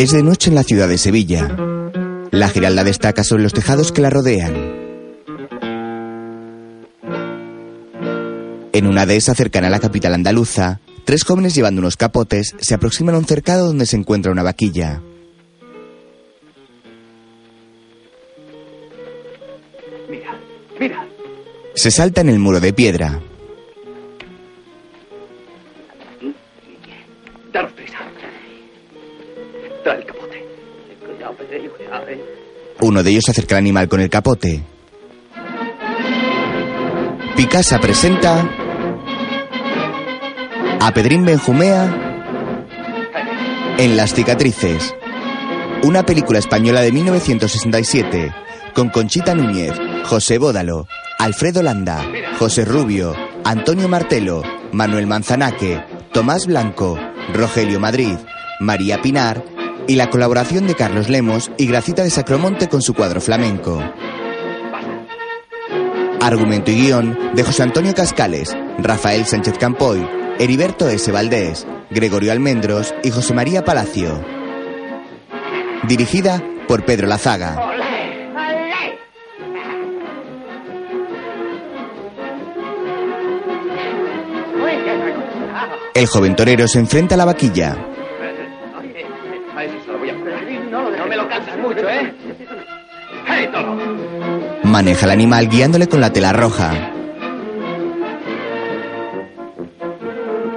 Es de noche en la ciudad de Sevilla. La giralda destaca sobre los tejados que la rodean. En una dehesa cercana a la capital andaluza, tres jóvenes llevando unos capotes se aproximan a un cercado donde se encuentra una vaquilla. Mira, mira. Se salta en el muro de piedra. Uno de ellos acerca al animal con el capote. Picasa presenta a Pedrín Benjumea en Las cicatrices. Una película española de 1967 con Conchita Núñez, José Bódalo, Alfredo Landa, José Rubio, Antonio Martelo, Manuel Manzanaque, Tomás Blanco, Rogelio Madrid, María Pinar y la colaboración de Carlos Lemos y Gracita de Sacromonte con su cuadro flamenco. Argumento y guion de José Antonio Cascales, Rafael Sánchez Campoy, Heriberto S. Valdés, Gregorio Almendros y José María Palacio. Dirigida por Pedro Lazaga. El joven torero se enfrenta a la vaquilla. Maneja al animal guiándole con la tela roja.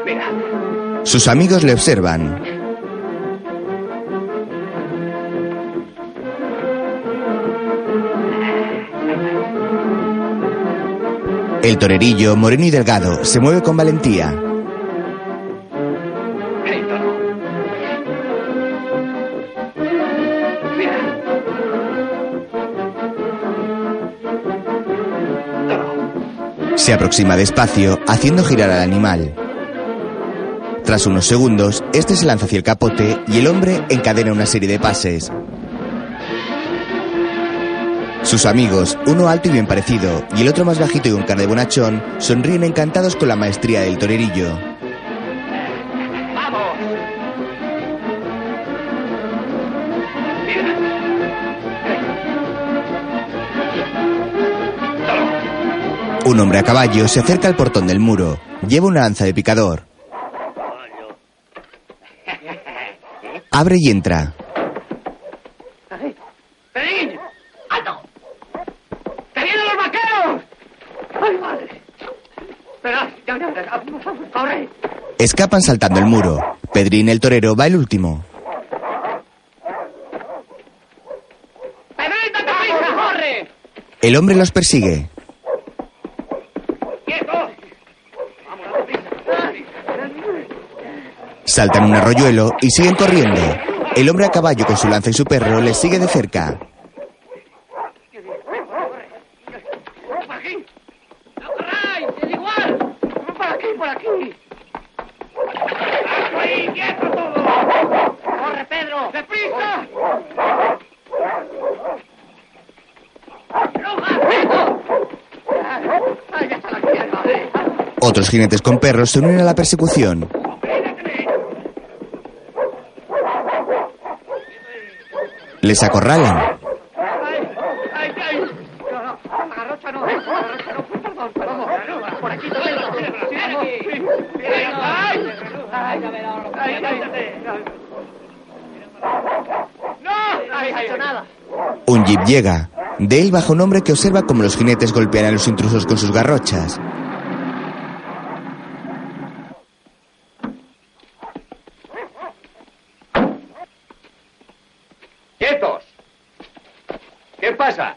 Mira, Sus amigos le observan. El torerillo, moreno y delgado, se mueve con valentía. Se aproxima despacio, haciendo girar al animal. Tras unos segundos, este se lanza hacia el capote y el hombre encadena una serie de pases. Sus amigos, uno alto y bien parecido, y el otro más bajito y con cara de bonachón, sonríen encantados con la maestría del torerillo. Un hombre a caballo se acerca al portón del muro. Lleva una lanza de picador. Abre y entra. ¡Pedrín! ¡Alto! ¡Que vienen los vaqueros! ¡Ay, madre! Ya, ya, ya, ¡Corre! Escapan saltando el muro. Pedrín el torero va el último. ¡Pedrín, date prisa! ¡Corre! El hombre los persigue. ¡Quieto! ¡Vamos, date prisa! Saltan un arroyuelo y siguen corriendo. El hombre a caballo con su lanza y su perro les sigue de cerca. Otros jinetes con perros se unen a la persecución. Les acorralan. ¡Ay, ay, ay! No, no, agarrocha no, agarrocha no, perdón, perdón. Por aquí también. Vamos, sí, sí, ¡Ay! ¡Ay, ay, ay! ¡No! ¡No habéis hecho nada! Un jeep llega. De él baja un hombre que observa cómo los jinetes golpean a los intrusos con sus garrochas. ¡Quietos! ¿Qué pasa?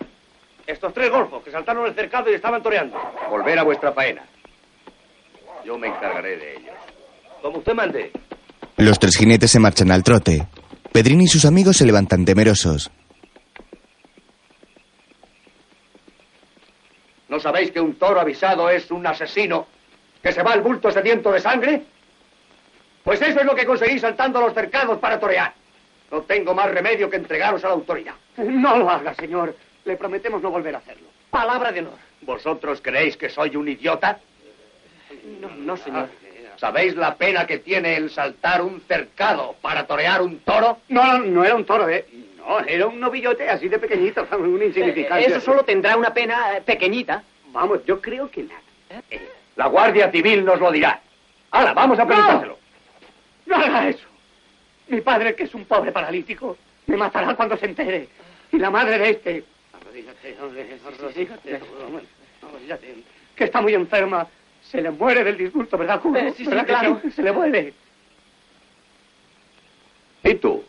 Estos tres golfos que saltaron el cercado y estaban toreando. Volver a vuestra faena. Yo me encargaré de ellos. Como usted mande. Los tres jinetes se marchan al trote. Pedrín y sus amigos se levantan temerosos. ¿No sabéis que un toro avisado es un asesino que se va al bulto sediento de sangre? Pues eso es lo que conseguís saltando los cercados para torear. No tengo más remedio que entregaros a la autoridad. No lo haga, señor. Le prometemos no volver a hacerlo. Palabra de honor. ¿Vosotros creéis que soy un idiota? No, no, señor. ¿Sabéis la pena que tiene el saltar un cercado para torear un toro? No, no, no era un toro, ¿eh? No, era un novillote así de pequeñito, un insignificante. Eso solo tendrá una pena eh, pequeñita. Vamos, yo creo que nada. Eh, La Guardia Civil nos lo dirá. ¡Hala, vamos a preguntárselo! No haga eso. Mi padre, que es un pobre paralítico, me matará cuando se entere. Y la madre de este. Arrodíllate, hombre, arrodíllate. Arrodíllate. Que está muy enferma. Se le muere del disgusto, ¿verdad, Cubo? Eh, sí, sí, ¿Verdad que claro. Se le muere. ¿Y tú?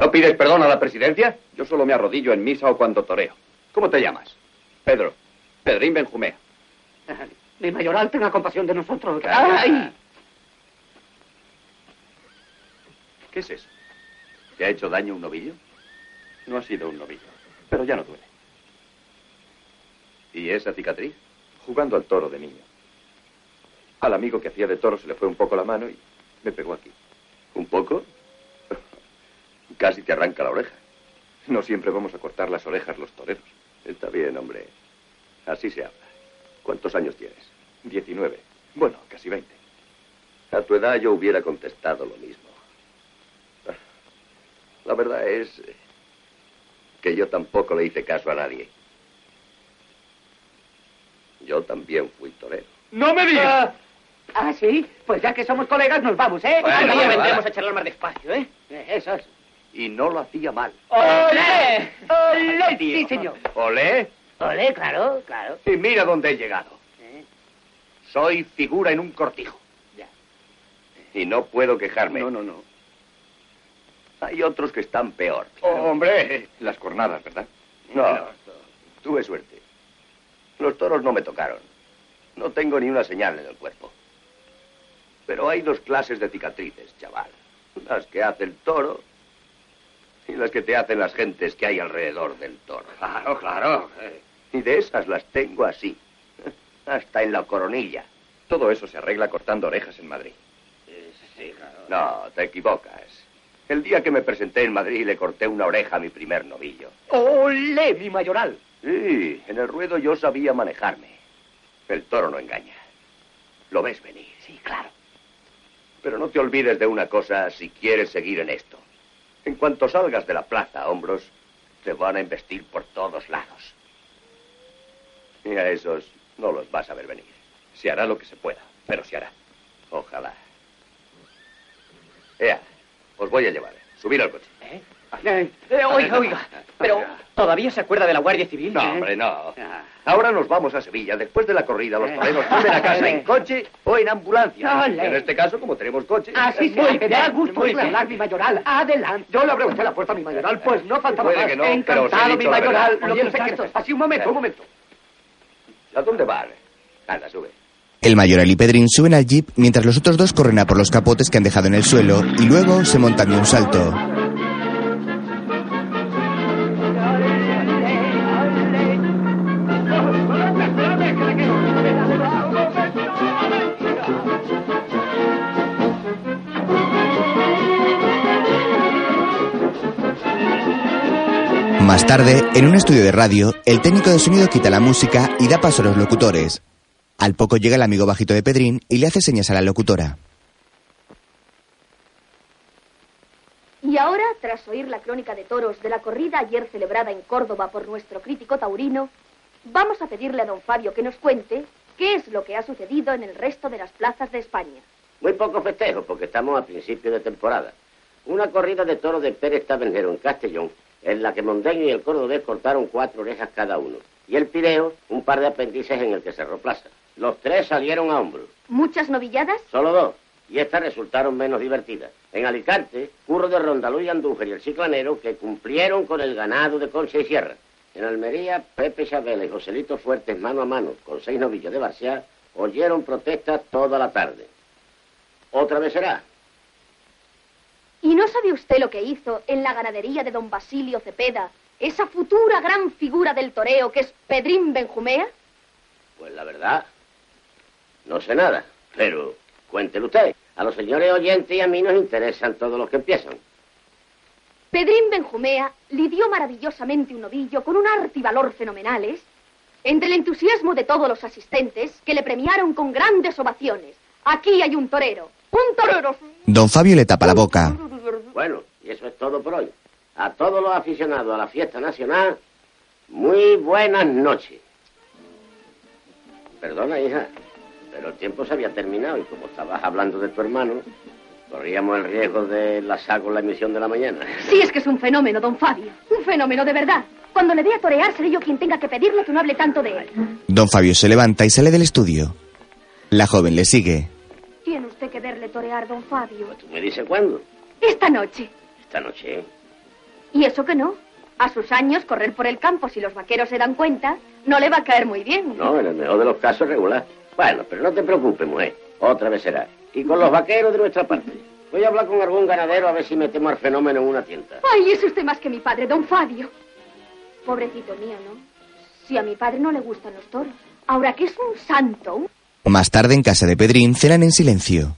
¿No pides perdón a la presidencia? Yo solo me arrodillo en misa o cuando toreo. ¿Cómo te llamas? Pedro. Pedrín Benjumea. Mi mayoral tenga compasión de nosotros. ¡Ay! ¿Qué es eso? ¿Te ha hecho daño un novillo? No ha sido un novillo, pero ya no duele. ¿Y esa cicatriz? Jugando al toro de niño. Al amigo que hacía de toro se le fue un poco la mano y me pegó aquí. ¿Un poco? Casi te arranca la oreja. No siempre vamos a cortar las orejas los toreros. Está bien, hombre. Así se habla. ¿Cuántos años tienes? 19. Bueno, casi 20. A tu edad yo hubiera contestado lo mismo. La verdad es que yo tampoco le hice caso a nadie. Yo también fui torero. ¡No me digas! Ah, sí. Pues ya que somos colegas, nos vamos, ¿eh? Bueno, bueno, vendremos a charlar más despacio, ¿eh? Eh, Eso es. Y no lo hacía mal. ¡Olé! ¡Olé! Sí, señor. ¿Olé? Olé, claro, claro. Y mira dónde he llegado. Eh, Soy figura en un cortijo. Ya. Y no puedo quejarme. No, no, no. Hay otros que están peor. Oh, hombre, las cornadas, ¿verdad? No, tuve suerte. Los toros no me tocaron. No tengo ni una señal en el cuerpo. Pero hay dos clases de cicatrices, chaval. Las que hace el toro y las que te hacen las gentes que hay alrededor del toro. Claro, claro. Eh, Y de esas las tengo así. Hasta en la coronilla. Todo eso se arregla cortando orejas en Madrid. Sí, claro. No, te equivocas. El día que me presenté en Madrid le corté una oreja a mi primer novillo. ¡Olé, mi mayoral! Sí, en el ruedo yo sabía manejarme. El toro no engaña. Lo ves venir. Sí, claro. Pero no te olvides de una cosa si quieres seguir en esto. En cuanto salgas de la plaza hombros, te van a embestir por todos lados. Y a esos no los vas a ver venir. Se hará lo que se pueda, pero se hará. Ojalá. Ea, os voy a llevar. Subir al coche. ¿Eh? Eh, oiga, oiga. Pero, ¿todavía se acuerda de la Guardia Civil? No, hombre, no. Ah. Ahora nos vamos a Sevilla. Después de la corrida, los toreros vuelven a casa en coche o en ambulancia. Ole. En este caso, como tenemos coche. Así se me da gusto hablar, mi mayoral. Adelante. Yo le abro usted la puerta a mi mayoral, pues no faltaba Puede más. que no, pero os he Encantado, mi dicho la mayoral. Lo que sé que exacto. Así, un momento, un momento. ¿A dónde van? Anda, sube. El mayoral y Pedrín suben al jeep mientras los otros dos corren a por los capotes que han dejado en el suelo y luego se montan de un salto. Más tarde, en un estudio de radio, el técnico de sonido quita la música y da paso a los locutores. Al poco llega el amigo bajito de Pedrín y le hace señas a la locutora. Y ahora, tras oír la crónica de toros de la corrida ayer celebrada en Córdoba por nuestro crítico taurino, vamos a pedirle a don Fabio que nos cuente qué es lo que ha sucedido en el resto de las plazas de España. Muy poco festejo porque estamos a principio de temporada. Una corrida de toros de Pérez Tabernero en Castellón, en la que Mondeño y el cordobés cortaron cuatro orejas cada uno. Y el Pireo, un par de apéndices en el que Cerró Plaza. Los tres salieron a hombros. ¿Muchas novilladas? Solo dos. Y estas resultaron menos divertidas. En Alicante, Curro de Rondalú y Andújar y el Ciclanero, que cumplieron con el ganado de Concha y Sierra. En Almería, Pepe Chabela y Joselito Fuertes, mano a mano, con seis novillos de Barciá, oyeron protestas toda la tarde. Otra vez será. ¿Y no sabe usted lo que hizo en la ganadería de don Basilio Cepeda, esa futura gran figura del toreo que es Pedrín Benjumea? Pues la verdad, no sé nada. Pero cuéntelo usted. A los señores oyentes y a mí nos interesan todos los que empiezan. Pedrín Benjumea lidió maravillosamente un novillo con un arte y valor fenomenales, entre el entusiasmo de todos los asistentes, que le premiaron con grandes ovaciones, Aquí hay un torero. Un torero. Don Fabio le tapa la boca. Bueno, y eso es todo por hoy. A todos los aficionados a la fiesta nacional, muy buenas noches. Perdona, hija, pero el tiempo se había terminado y como estabas hablando de tu hermano, corríamos el riesgo de enlazar con la emisión de la mañana. Sí, es que es un fenómeno, don Fabio. Un fenómeno de verdad. Cuando le vea torear, seré yo quien tenga que pedirle que no hable tanto de él. Don Fabio se levanta y sale del estudio. La joven le sigue. Tiene usted que verle torear, don Fabio. ¿Tú me dices cuándo? Esta noche. Esta noche. ¿Y eso que no? A sus años, correr por el campo, si los vaqueros se dan cuenta, no le va a caer muy bien. No, en el mejor de los casos regular. Bueno, pero no te preocupes, mujer. Otra vez será. Y con los vaqueros de nuestra parte. Voy a hablar con algún ganadero a ver si metemos al fenómeno en una tienda. Ay, es usted más que mi padre, don Fabio. Pobrecito mío, ¿no? Si a mi padre no le gustan los toros. Ahora que es un santo. Más tarde, en casa de Pedrín, cenan en silencio.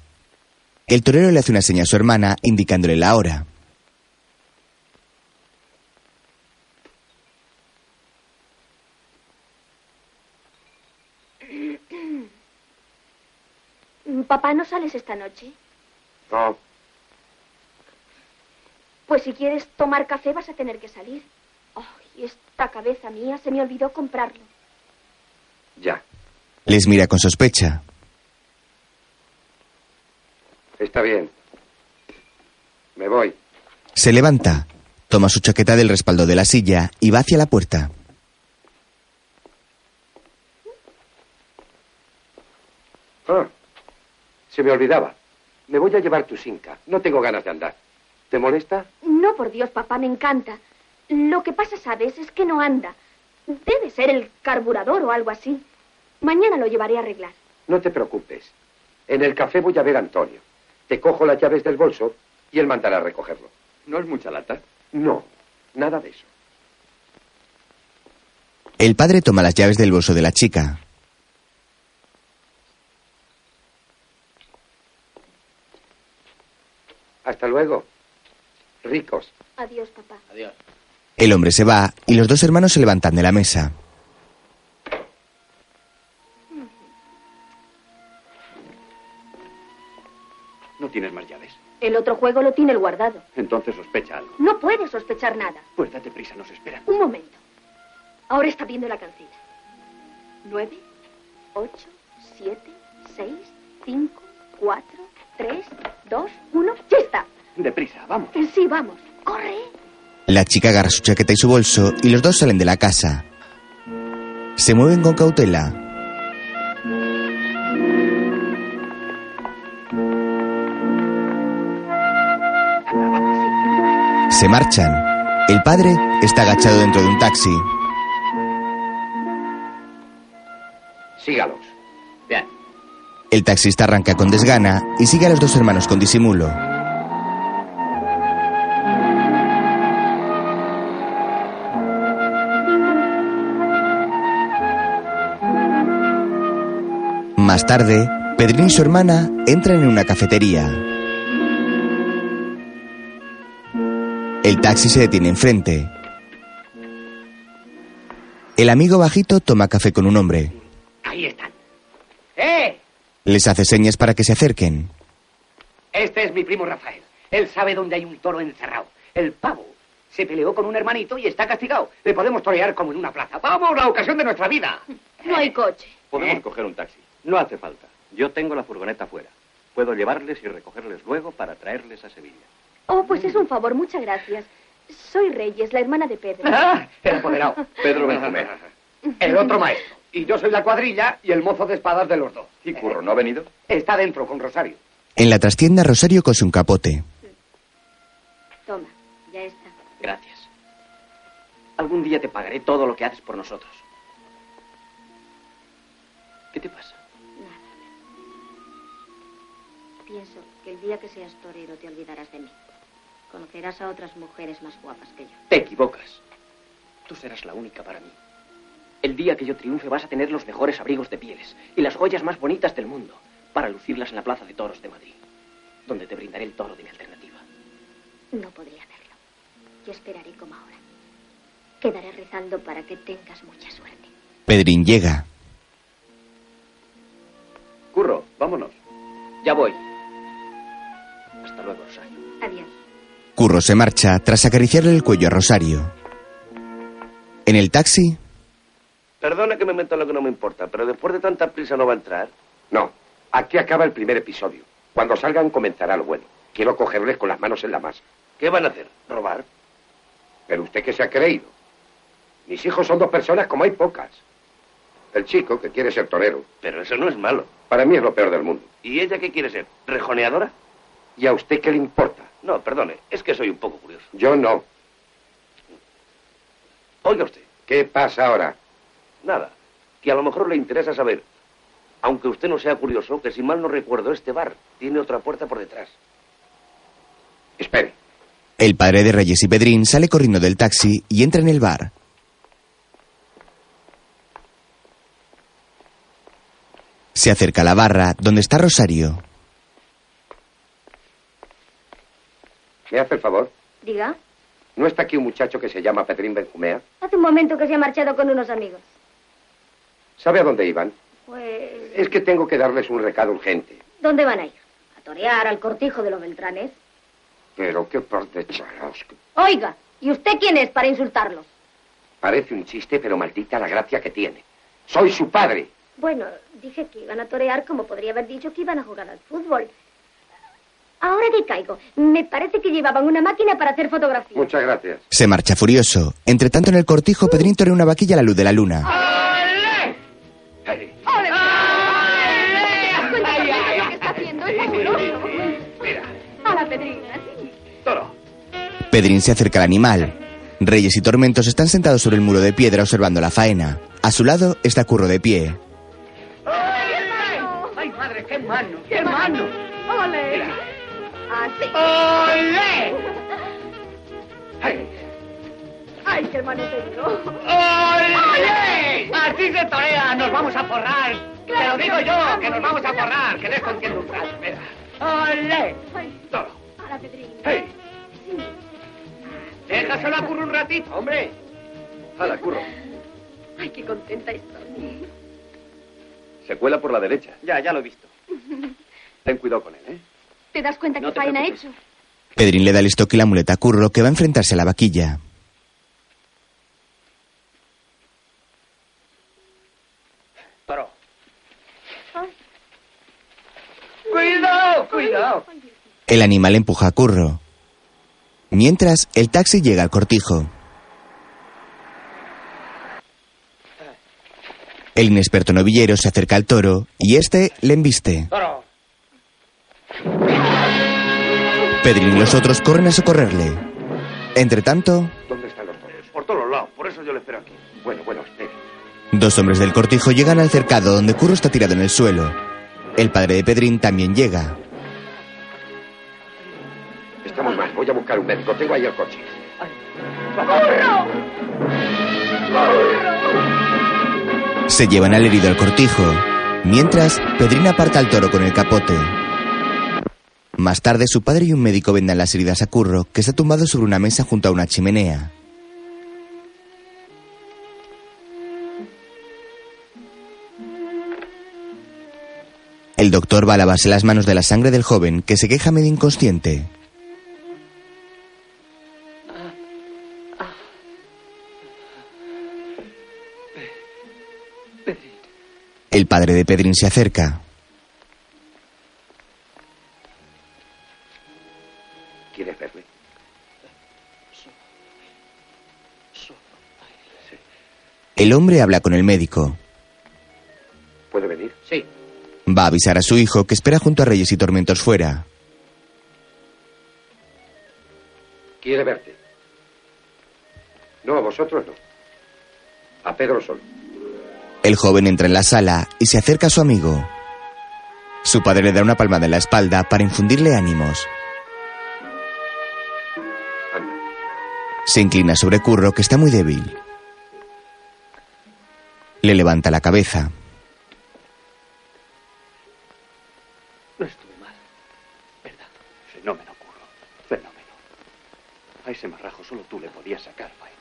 El torero le hace una seña a su hermana, indicándole la hora. Papá, ¿no sales esta noche? No, Pues si quieres tomar café vas a tener que salir. Ay, esta cabeza mía se me olvidó comprarlo. ya. Les mira con sospecha. Está bien. Me voy. Se levanta, toma su chaqueta del respaldo de la silla y va hacia la puerta. Ah, se me olvidaba. Me voy a llevar tu sinca. No tengo ganas de andar. ¿Te molesta? No, por Dios, papá, me encanta. Lo que pasa, ¿sabes? Es que no anda. Debe ser el carburador o algo así. Mañana lo llevaré a arreglar. No te preocupes. En el café voy a ver a Antonio. Te cojo las llaves del bolso y él mandará a recogerlo. ¿No es mucha lata? No, nada de eso. El padre toma las llaves del bolso de la chica. Hasta luego. Ricos. Adiós, papá. Adiós. El hombre se va y los dos hermanos se levantan de la mesa. Tienes más llaves. El otro juego lo tiene el guardado. Entonces sospecha algo. No puede sospechar nada. Pues date prisa, nos esperan. Un momento. Ahora está viendo la cancilla. Nueve, ocho, siete, seis, cinco, cuatro, tres, dos, uno. ¡Ya está! Deprisa, vamos. Sí, vamos. ¡Corre! La chica agarra su chaqueta y su bolso y los dos salen de la casa. Se mueven con cautela. Se marchan. El padre está agachado dentro de un taxi. Sígalos. Bien. El taxista arranca con desgana y sigue a los dos hermanos con disimulo. Más tarde, Pedrín y su hermana entran en una cafetería. El taxi se detiene enfrente. El amigo bajito toma café con un hombre. Ahí están. ¡Eh! Les hace señas para que se acerquen. Este es mi primo Rafael. Él sabe dónde hay un toro encerrado. El pavo se peleó con un hermanito y está castigado. Le podemos torear como en una plaza. ¡Vamos, la ocasión de nuestra vida! No hay coche. Podemos ¿Eh? coger un taxi. No hace falta. Yo tengo la furgoneta fuera. Puedo llevarles y recogerles luego para traerles a Sevilla. Oh, pues es un favor, muchas gracias. Soy Reyes, la hermana de Pedro. ¡Ah! El apoderado. Pedro Benjumea. El otro maestro. Y yo soy la cuadrilla y el mozo de espadas de los dos. ¿Y Curro no ha venido? Está dentro con Rosario. En la trastienda, Rosario cose un capote. Toma, ya está. Gracias. Algún día te pagaré todo lo que haces por nosotros. ¿Qué te pasa? Pienso que el día que seas torero te olvidarás de mí. Conocerás a otras mujeres más guapas que yo. Te equivocas. Tú serás la única para mí. El día que yo triunfe vas a tener los mejores abrigos de pieles y las joyas más bonitas del mundo para lucirlas en la Plaza de Toros de Madrid, donde te brindaré el toro de mi alternativa. No podría hacerlo. Yo esperaré como ahora. Quedaré rezando para que tengas mucha suerte. Pedrín llega. Curro, vámonos. Ya voy. Hasta luego, Rosario. Curro se marcha tras acariciarle el cuello a Rosario. En el taxi, Perdona que me meto en lo que no me importa, pero después de tanta prisa no va a entrar. No, aquí acaba el primer episodio. Cuando salgan comenzará lo bueno. Quiero cogerles con las manos en la masa. ¿Qué van a hacer? ¿Robar? Pero usted qué se ha creído. Mis hijos son dos personas como hay pocas. El chico, que quiere ser torero, Pero eso no es malo. para mí es lo peor del mundo. ¿Y ella qué quiere ser? ¿Rejoneadora? ¿Y a usted qué le importa? No, perdone, es que soy un poco curioso. Yo no. Oiga usted, ¿Qué pasa ahora? nada, que a lo mejor le interesa saber, aunque usted no sea curioso, que si mal no recuerdo, este bar tiene otra puerta por detrás. Espere. el padre de Reyes y Pedrín sale corriendo del taxi y entra en el bar. Se acerca a la barra donde está Rosario. ¿Me hace el favor? Diga. ¿No está aquí un muchacho que se llama Pedrín Benjumea? Hace un momento que se ha marchado con unos amigos. ¿Sabe a dónde iban? Pues... Es que tengo que darles un recado urgente. ¿Dónde van a ir? ¿A torear al cortijo de los Beltranes? Pero qué par de charos. Oiga, ¿y usted quién es para insultarlos? Parece un chiste, pero maldita la gracia que tiene. Soy su padre. Bueno, dije que iban a torear como podría haber dicho que iban a jugar al fútbol. Ahora que caigo, me parece que llevaban una máquina para hacer fotografías. Muchas gracias. Se marcha furioso. Entre tanto, en el cortijo, Pedrín torea una vaquilla a la luz de la luna. ¡Ole! Ay, ¡Ole! ¡Ay, ay, ay, sí. toro. Pedrín se acerca al animal. Reyes y Tormentos están sentados sobre el muro de piedra observando la faena. A su lado está Curro de pie. ¡Ay, madre, qué mano! ¡Qué mano! ¡Ole! Así. ¡Ole! ay. ¡Ay, qué hermano tengo! ¡Ole! Así se torea, nos vamos a forrar. Te lo digo yo, que nos vamos a forrar, que les contiendo un rato, mira. ¡Ole! Ay, Toro. a la pedrina. ¡Hey! Déjaselo a curro un ratito, hombre. ¡Hala, curro! Ay, qué contenta estoy. Se cuela por la derecha. Ya, ya lo he visto. Ten cuidado con él, ¿eh? ¿Te das cuenta No qué te faena ha preocupes. hecho? Pedrín le da el estoque y la muleta a Curro, que va a enfrentarse a la vaquilla. ¡Cuidado, cuidado! El animal empuja a Curro. Mientras, el taxi llega al cortijo. El inexperto novillero se acerca al toro y este le embiste. Toro. Pedrín y los otros corren a socorrerle. Entre tanto, ¿Dónde están los toros? Por todos lados, por eso yo le espero aquí. Bueno, bueno, espere. dos hombres del cortijo llegan al cercado donde Curro está tirado en el suelo. El padre de Pedrín también llega. Estamos mal. Voy a buscar un médico. Tengo ahí el coche. Se llevan al herido al cortijo. Mientras, Pedrín aparta al toro con el capote. Más tarde, su padre y un médico vendan las heridas a Curro, que está tumbado sobre una mesa junto a una chimenea. El doctor va a lavarse las manos de la sangre del joven, que se queja medio inconsciente. El padre de Pedrín se acerca. El hombre habla con el médico. ¿Puede venir? Sí. Va a avisar a su hijo que espera junto a Reyes y Tormentos fuera. Quiere verte. No, a vosotros no. A Pedro solo. El joven entra en la sala y se acerca a su amigo. Su padre le da una palmada en la espalda para infundirle ánimos. Anda. Se inclina sobre Curro, que está muy débil. Le levanta la cabeza. No estuve mal. ¿Verdad? Fenómeno, curro. Fenómeno. A ese marrajo solo tú le podías sacar faena.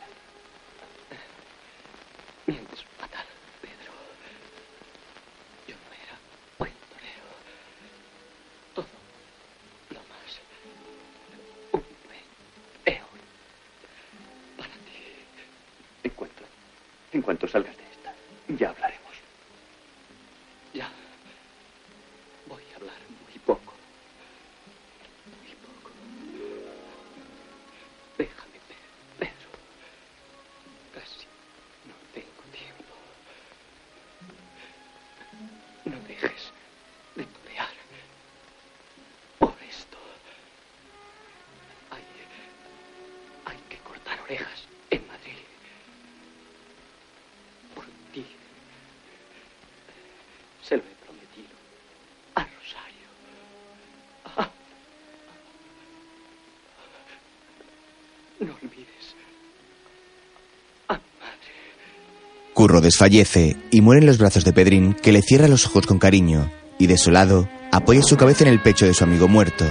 Curro desfallece y muere en los brazos de Pedrín, que le cierra los ojos con cariño y, desolado, apoya su cabeza en el pecho de su amigo muerto.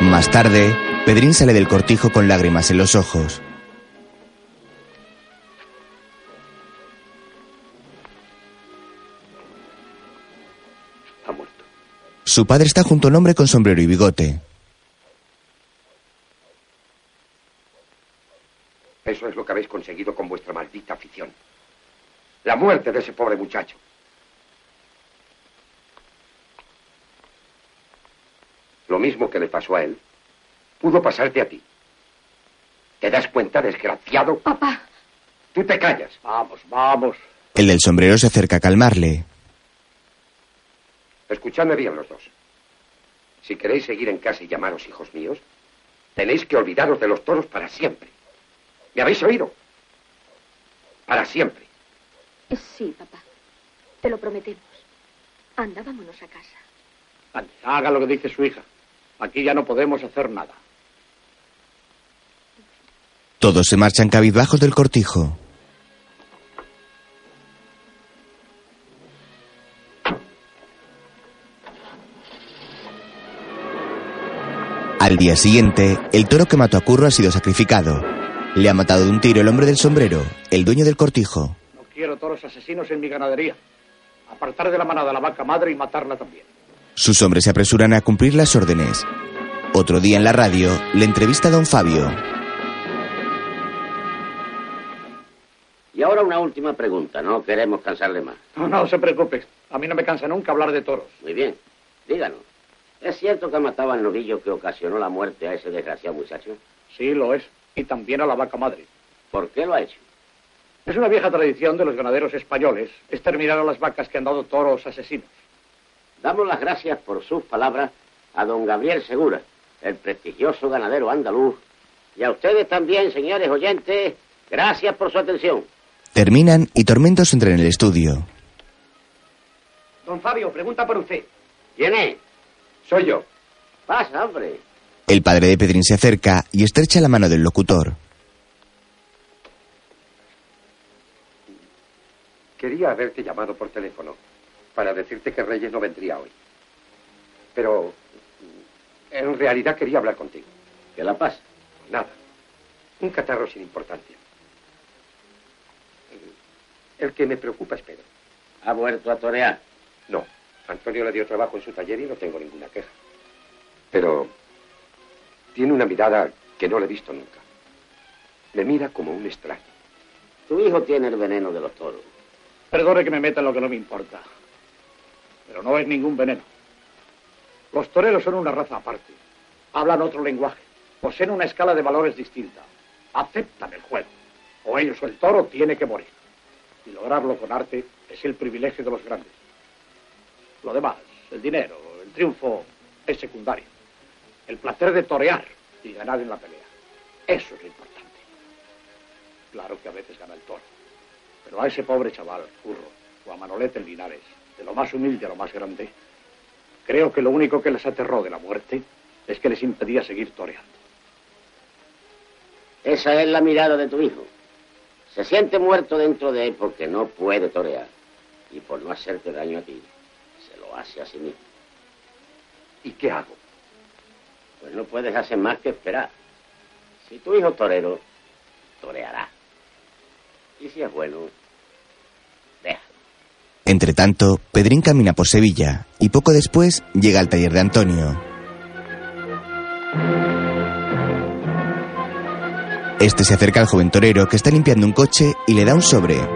Más tarde, Pedrín sale del cortijo con lágrimas en los ojos. Su padre está junto a un hombre con sombrero y bigote. Eso es lo que habéis conseguido con vuestra maldita afición. La muerte de ese pobre muchacho. Lo mismo que le pasó a él, pudo pasarte a ti. ¿Te das cuenta, desgraciado? Papá, Tú te callas. Vamos, vamos. El del sombrero se acerca a calmarle. Escuchadme bien los dos. Si queréis seguir en casa y llamaros hijos míos, tenéis que olvidaros de los toros para siempre. ¿Me habéis oído? Para siempre. sí, papá. Te lo prometemos. Anda, vámonos a casa. Ande, haga lo que dice su hija. Aquí ya no podemos hacer nada. Todos se marchan cabizbajos del cortijo. Al día siguiente, el toro que mató a Curro ha sido sacrificado. Le ha matado de un tiro el hombre del sombrero, el dueño del cortijo. No quiero toros asesinos en mi ganadería. Apartar de la manada a la vaca madre y matarla también. Sus hombres se apresuran a cumplir las órdenes. Otro día en la radio, le entrevista a don Fabio. Y ahora una última pregunta, no queremos cansarle más. No, no se preocupe. A mí no me cansa nunca hablar de toros. Muy bien, díganos. ¿Es cierto que mataba al novillo que ocasionó la muerte a ese desgraciado muchacho? Sí, lo es. Y también a la vaca madre. ¿Por qué lo ha hecho? Es una vieja tradición de los ganaderos españoles exterminar a las vacas que han dado toros asesinos. Damos las gracias por sus palabras a don Gabriel Segura, el prestigioso ganadero andaluz, y a ustedes también, señores oyentes, gracias por su atención. Terminan y Tormentos entra en el estudio. Don Fabio, pregunta por usted. ¿Quién es? Soy yo. Pasa, hombre. El padre de Pedrín se acerca y estrecha la mano del locutor. Quería haberte llamado por teléfono para decirte que Reyes no vendría hoy. Pero en realidad quería hablar contigo. ¿Qué la pasa? Nada. Un catarro sin importancia. El que me preocupa es Pedro. ¿Ha vuelto a torear? No. Antonio le dio trabajo en su taller y no tengo ninguna queja. Pero tiene una mirada que no le he visto nunca. Me mira como un extraño. Tu hijo tiene el veneno de los toros. Perdone que me meta en lo que no me importa. Pero no es ningún veneno. Los toreros son una raza aparte. Hablan otro lenguaje. Poseen una escala de valores distinta. Aceptan el juego. O ellos o el toro tiene que morir. Y lograrlo con arte es el privilegio de los grandes. Lo demás, el dinero, el triunfo, es secundario. El placer de torear y ganar en la pelea. Eso es lo importante. Claro que a veces gana el toro. Pero a ese pobre chaval, Curro, o a Manolete Linares, de lo más humilde a lo más grande, creo que lo único que les aterró de la muerte es que les impedía seguir toreando. Esa es la mirada de tu hijo. Se siente muerto dentro de él porque no puede torear. Y por no hacerte daño a ti, se lo hace a sí mismo. ¿Y qué hago? Pues no puedes hacer más que esperar. Si tu hijo torero, toreará. Y si es bueno, déjalo. Entre tanto, Pedrín camina por Sevilla y poco después llega al taller de Antonio. Este se acerca al joven torero que está limpiando un coche y le da un sobre.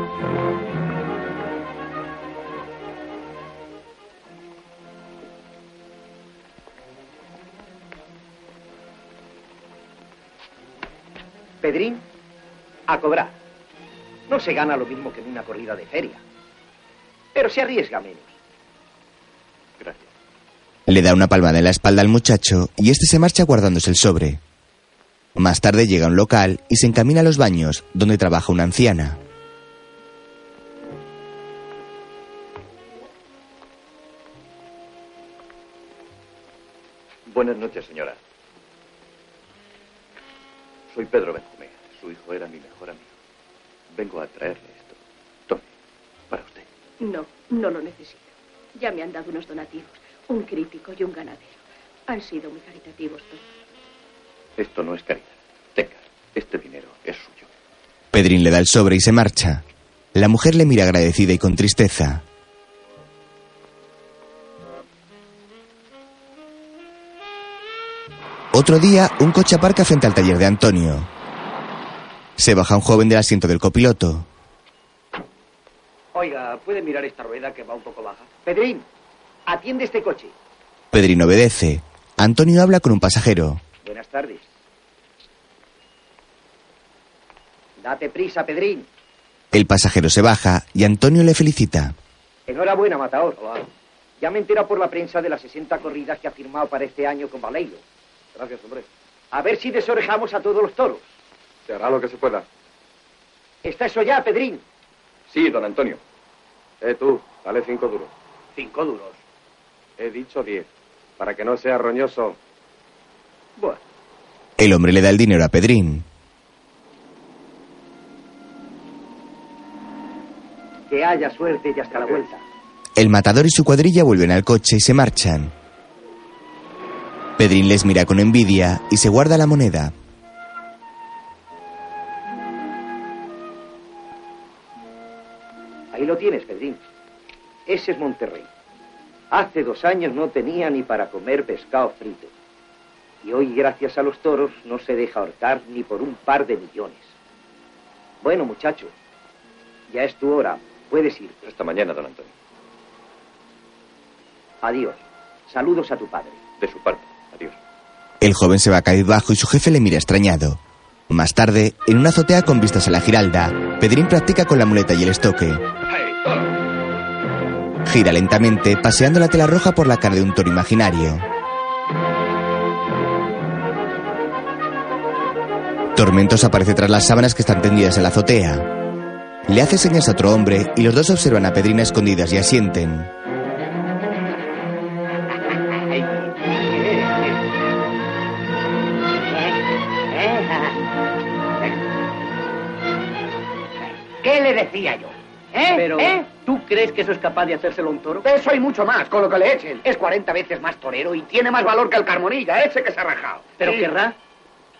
Pedrín, a cobrar. No se gana lo mismo que en una corrida de feria. Pero se arriesga menos. Gracias. Le da una palmada en la espalda al muchacho y este se marcha guardándose el sobre. Más tarde llega a un local y se encamina a los baños, donde trabaja una anciana. Buenas noches, señora. Soy Pedro Benjumea. Su hijo era mi mejor amigo. Vengo a traerle esto. Tome, para usted. No, no lo necesito. Ya me han dado unos donativos. Un crítico y un ganadero. Han sido muy caritativos todos. Esto no es caridad. Tenga, este dinero es suyo. Pedrín le da el sobre y se marcha. La mujer le mira agradecida y con tristeza. Otro día, un coche aparca frente al taller de Antonio. Se baja un joven del asiento del copiloto. Oiga, ¿puede mirar esta rueda que va un poco baja? Pedrín, atiende este coche. Pedrín obedece. Antonio habla con un pasajero. Buenas tardes. Date prisa, Pedrín. El pasajero se baja y Antonio le felicita. Enhorabuena, Matador. Ya me entera por la prensa de las 60 corridas que ha firmado para este año con Baleiro. Gracias, hombre. A ver si desorejamos a todos los toros. Se hará lo que se pueda. ¿Está eso ya, Pedrín? Sí, don Antonio. Eh, tú, dale cinco duros. Cinco duros. He dicho diez. Para que no sea roñoso. Bueno, El hombre le da el dinero a Pedrín. que haya suerte y hasta la vuelta. El matador y su cuadrilla vuelven al coche y se marchan. Pedrín les mira con envidia y se guarda la moneda. Ahí lo tienes, Pedrín. Ese es Monterrey. Hace dos años no tenía ni para comer pescado frito. Y hoy, gracias a los toros, no se deja ahorcar ni por un par de millones. Bueno, muchacho, ya es tu hora. Puedes ir. Hasta mañana, don Antonio. Adiós. Saludos a tu padre. De su parte. El joven se va a caer bajo y su jefe le mira extrañado. Más tarde, en una azotea con vistas a la Giralda, Pedrín practica con la muleta y el estoque. Gira lentamente, paseando la tela roja por la cara de un toro imaginario. Tormentos aparece tras las sábanas que están tendidas en la azotea. Le hace señas a otro hombre y los dos observan a Pedrín a escondidas y asienten. ¿Qué le decía yo? ¿Eh? Pero, ¿Eh? ¿tú crees que eso es capaz de hacérselo a un toro? Eso y mucho más, con lo que le echen. Es 40 veces más torero y tiene más valor que el Carmonilla, ese que se ha rajado. ¿Pero Sí. querrá?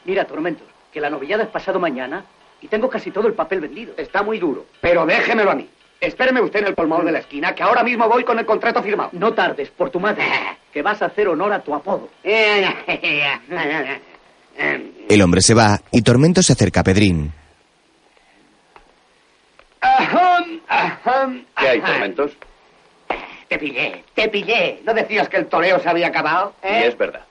Mira, Tormentos, que la novillada es pasado mañana y tengo casi todo el papel vendido. Está muy duro, pero déjemelo a mí. Espéreme usted en el colmado de la esquina, que ahora mismo voy con el contrato firmado. No tardes, por tu madre, que vas a hacer honor a tu apodo. El hombre se va y Tormento se acerca a Pedrín. ¿Qué hay, tormentos? Te pillé, te pillé. ¿No decías que el toreo se había acabado? ¿Eh? Y es verdad.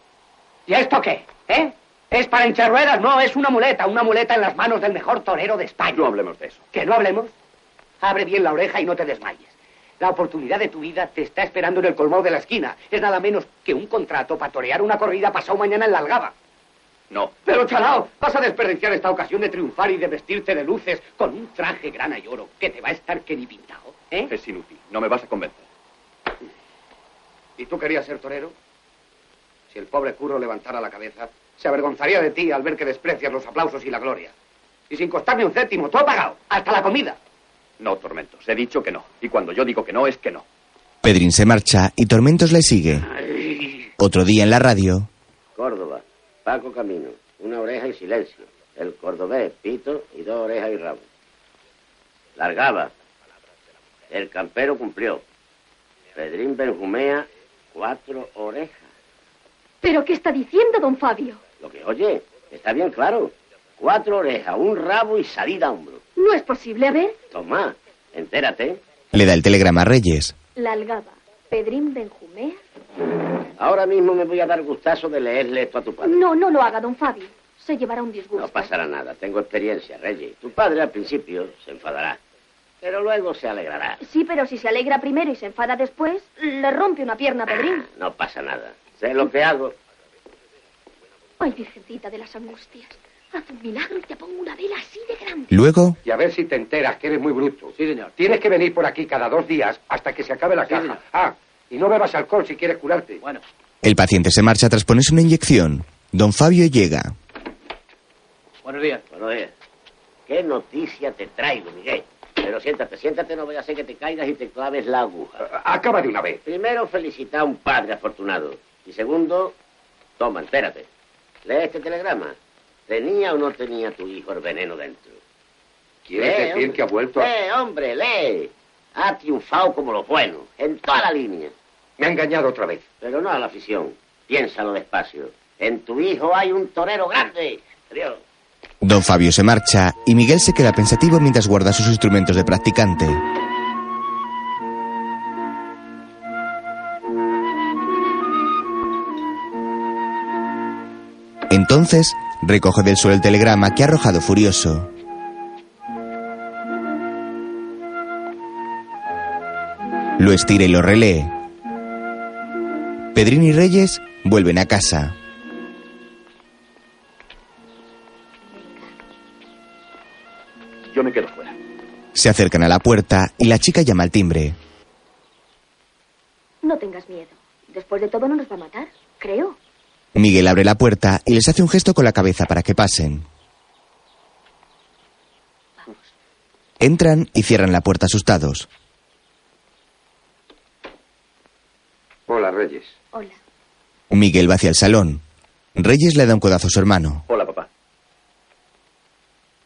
¿Y esto qué? ¿Eh? ¿Es para hinchar ruedas? No, es una muleta, una muleta en las manos del mejor torero de España. No hablemos de eso. ¿Que no hablemos? Abre bien la oreja y no te desmayes. La oportunidad de tu vida te está esperando en el colmado de la esquina. Es nada menos que un contrato para torear una corrida pasado mañana en la Algaba. No. Pero, chalao, vas a desperdiciar esta ocasión de triunfar y de vestirte de luces con un traje grana y oro que te va a estar que ni pintado. ¿Eh? Es inútil. No me vas a convencer. ¿Y tú querías ser torero? Si el pobre curro levantara la cabeza, se avergonzaría de ti al ver que desprecias los aplausos y la gloria. Y sin costarme un céntimo, todo pagado, hasta la comida. No, tormentos. He dicho que no. Y cuando yo digo que no, es que no. Pedrín se marcha y Tormentos le sigue. Otro día en la radio, Paco Camino, una oreja y silencio. El cordobés, pito y dos orejas y rabo. Largaba. El campero cumplió. Pedrín Benjumea, cuatro orejas. ¿Pero qué está diciendo, don Fabio? Lo que oye, está bien claro. Cuatro orejas, un rabo y salida a hombro. No es posible, a ver. Toma, entérate. Le da el telegrama a Reyes. La algaba. Pedrín Benjumea. Ahora mismo me voy a dar gustazo de leerle esto a tu padre. No, no lo haga, don Fabio. Se llevará un disgusto. No pasará nada, tengo experiencia, Reggie. Tu padre al principio se enfadará, pero luego se alegrará. Sí, pero si se alegra primero y se enfada después, le rompe una pierna a Pedrín. No pasa nada. Sé lo que hago. Ay, virgencita de las angustias. Haz un milagro y te pongo una vela así de grande. Luego, Y a ver si te enteras que eres muy bruto. Sí, señor. Tienes que venir por aquí cada dos días hasta que se acabe la Sí, caja. señor. Ah, y no bebas alcohol si quieres curarte. Bueno, el paciente se marcha tras ponerse una inyección. Don Fabio llega. buenos días. Bueno, eh, ¿qué noticia te traigo, Miguel? Pero siéntate, siéntate, no vaya a ser que te caigas y te claves la aguja. Acaba de una vez. Primero, felicitar a un padre afortunado. Y segundo, toma, entérate. Lee este telegrama. ¿Tenía o no tenía tu hijo el veneno dentro? ¿Quieres Lee, decir hombre. que ha vuelto a... Lee, hombre, lee. Ha triunfado como lo bueno, en toda la línea. Me ha engañado otra vez. Pero no a la afición. Piénsalo despacio. En tu hijo hay un torero grande. Adiós. Don Fabio se marcha y Miguel se queda pensativo mientras guarda sus instrumentos de practicante. Entonces, recoge del suelo el telegrama que ha arrojado furioso. Lo estira y lo relee. Pedrín y Reyes vuelven a casa. Yo me quedo fuera. Se acercan a la puerta y la chica llama al timbre. No tengas miedo. Después de todo no nos va a matar, creo. Miguel abre la puerta y les hace un gesto con la cabeza para que pasen. Entran y cierran la puerta asustados. Hola, Reyes. Hola. Miguel va hacia el salón. Reyes le da un codazo a su hermano. Hola, papá.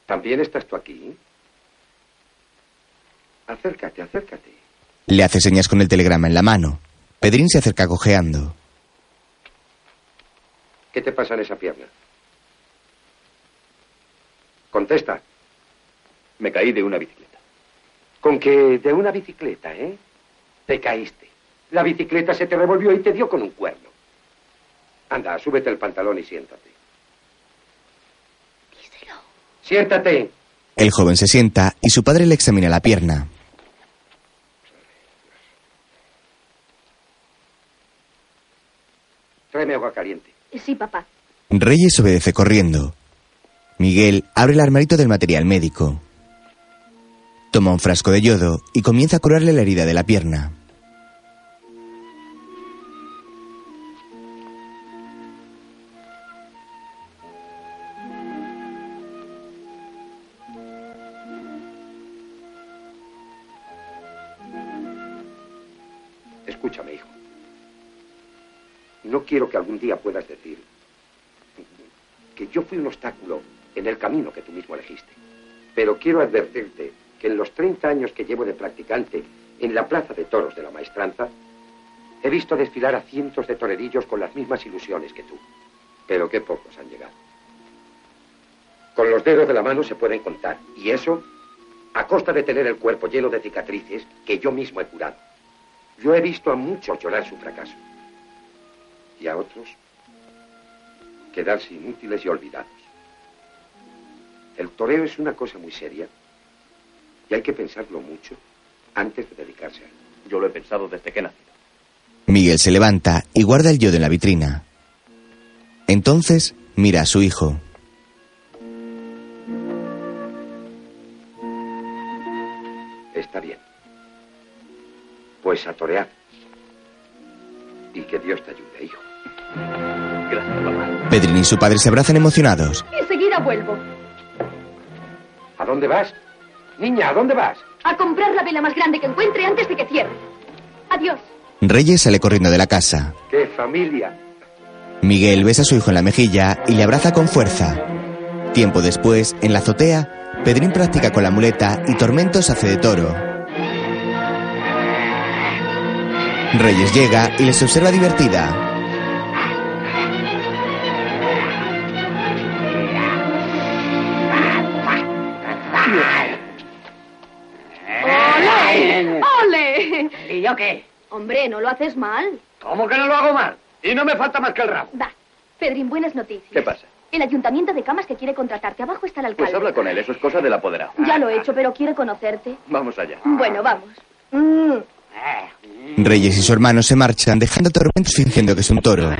¿También estás tú aquí? Acércate, acércate. Le hace señas con el telegrama en la mano. Pedrín se acerca cojeando. ¿Qué te pasa en esa pierna? Contesta. Me caí de una bicicleta. Con que de una bicicleta, ¿eh? Te caíste. La bicicleta se te revolvió y te dio con un cuerno. Anda, súbete el pantalón y siéntate. Díselo. Siéntate. El joven se sienta y su padre le examina la pierna. Tráeme agua caliente. Sí, papá. Reyes obedece corriendo. Miguel abre el armarito del material médico. Toma un frasco de yodo y comienza a curarle la herida de la pierna. No quiero que algún día puedas decir que yo fui un obstáculo en el camino que tú mismo elegiste. Pero quiero advertirte que en los 30 años que llevo de practicante en la plaza de toros de la maestranza, he visto desfilar a cientos de torerillos con las mismas ilusiones que tú. Pero qué pocos han llegado. Con los dedos de la mano se pueden contar. Y eso a costa de tener el cuerpo lleno de cicatrices que yo mismo he curado. Yo he visto a muchos llorar su fracaso. Y a otros quedarse inútiles y olvidados. El toreo es una cosa muy seria y hay que pensarlo mucho antes de dedicarse a él. Yo lo he pensado desde que nací. Miguel se levanta y guarda el yodo en la vitrina. Entonces mira a su hijo. Está bien. Pues a torear. Y que Dios te ayude, hijo. Gracias, papá. Pedrín y su padre se abrazan emocionados. Enseguida vuelvo. ¿A dónde vas? Niña, ¿a dónde vas? A comprar la vela más grande que encuentre antes de que cierre. Adiós. Reyes sale corriendo de la casa. ¡Qué familia! Miguel besa a su hijo en la mejilla y le abraza con fuerza. Tiempo después, en la azotea, Pedrín practica con la muleta y Tormentos hace de toro. Reyes llega y les observa divertida. ¡Ole! ¿Y yo qué? Hombre, no lo haces mal. ¿Cómo que no lo hago mal? Y no me falta más que el rabo. Va. Pedrín, buenas noticias. ¿Qué pasa? El ayuntamiento de Camas que quiere contratarte. Abajo está el alcalde. Pues habla con él, eso es cosa del apoderado. Ya lo he hecho, pero quiere conocerte. Vamos allá. Bueno, vamos. Mm. Reyes y su hermano se marchan dejando a Tormentos fingiendo que es un toro.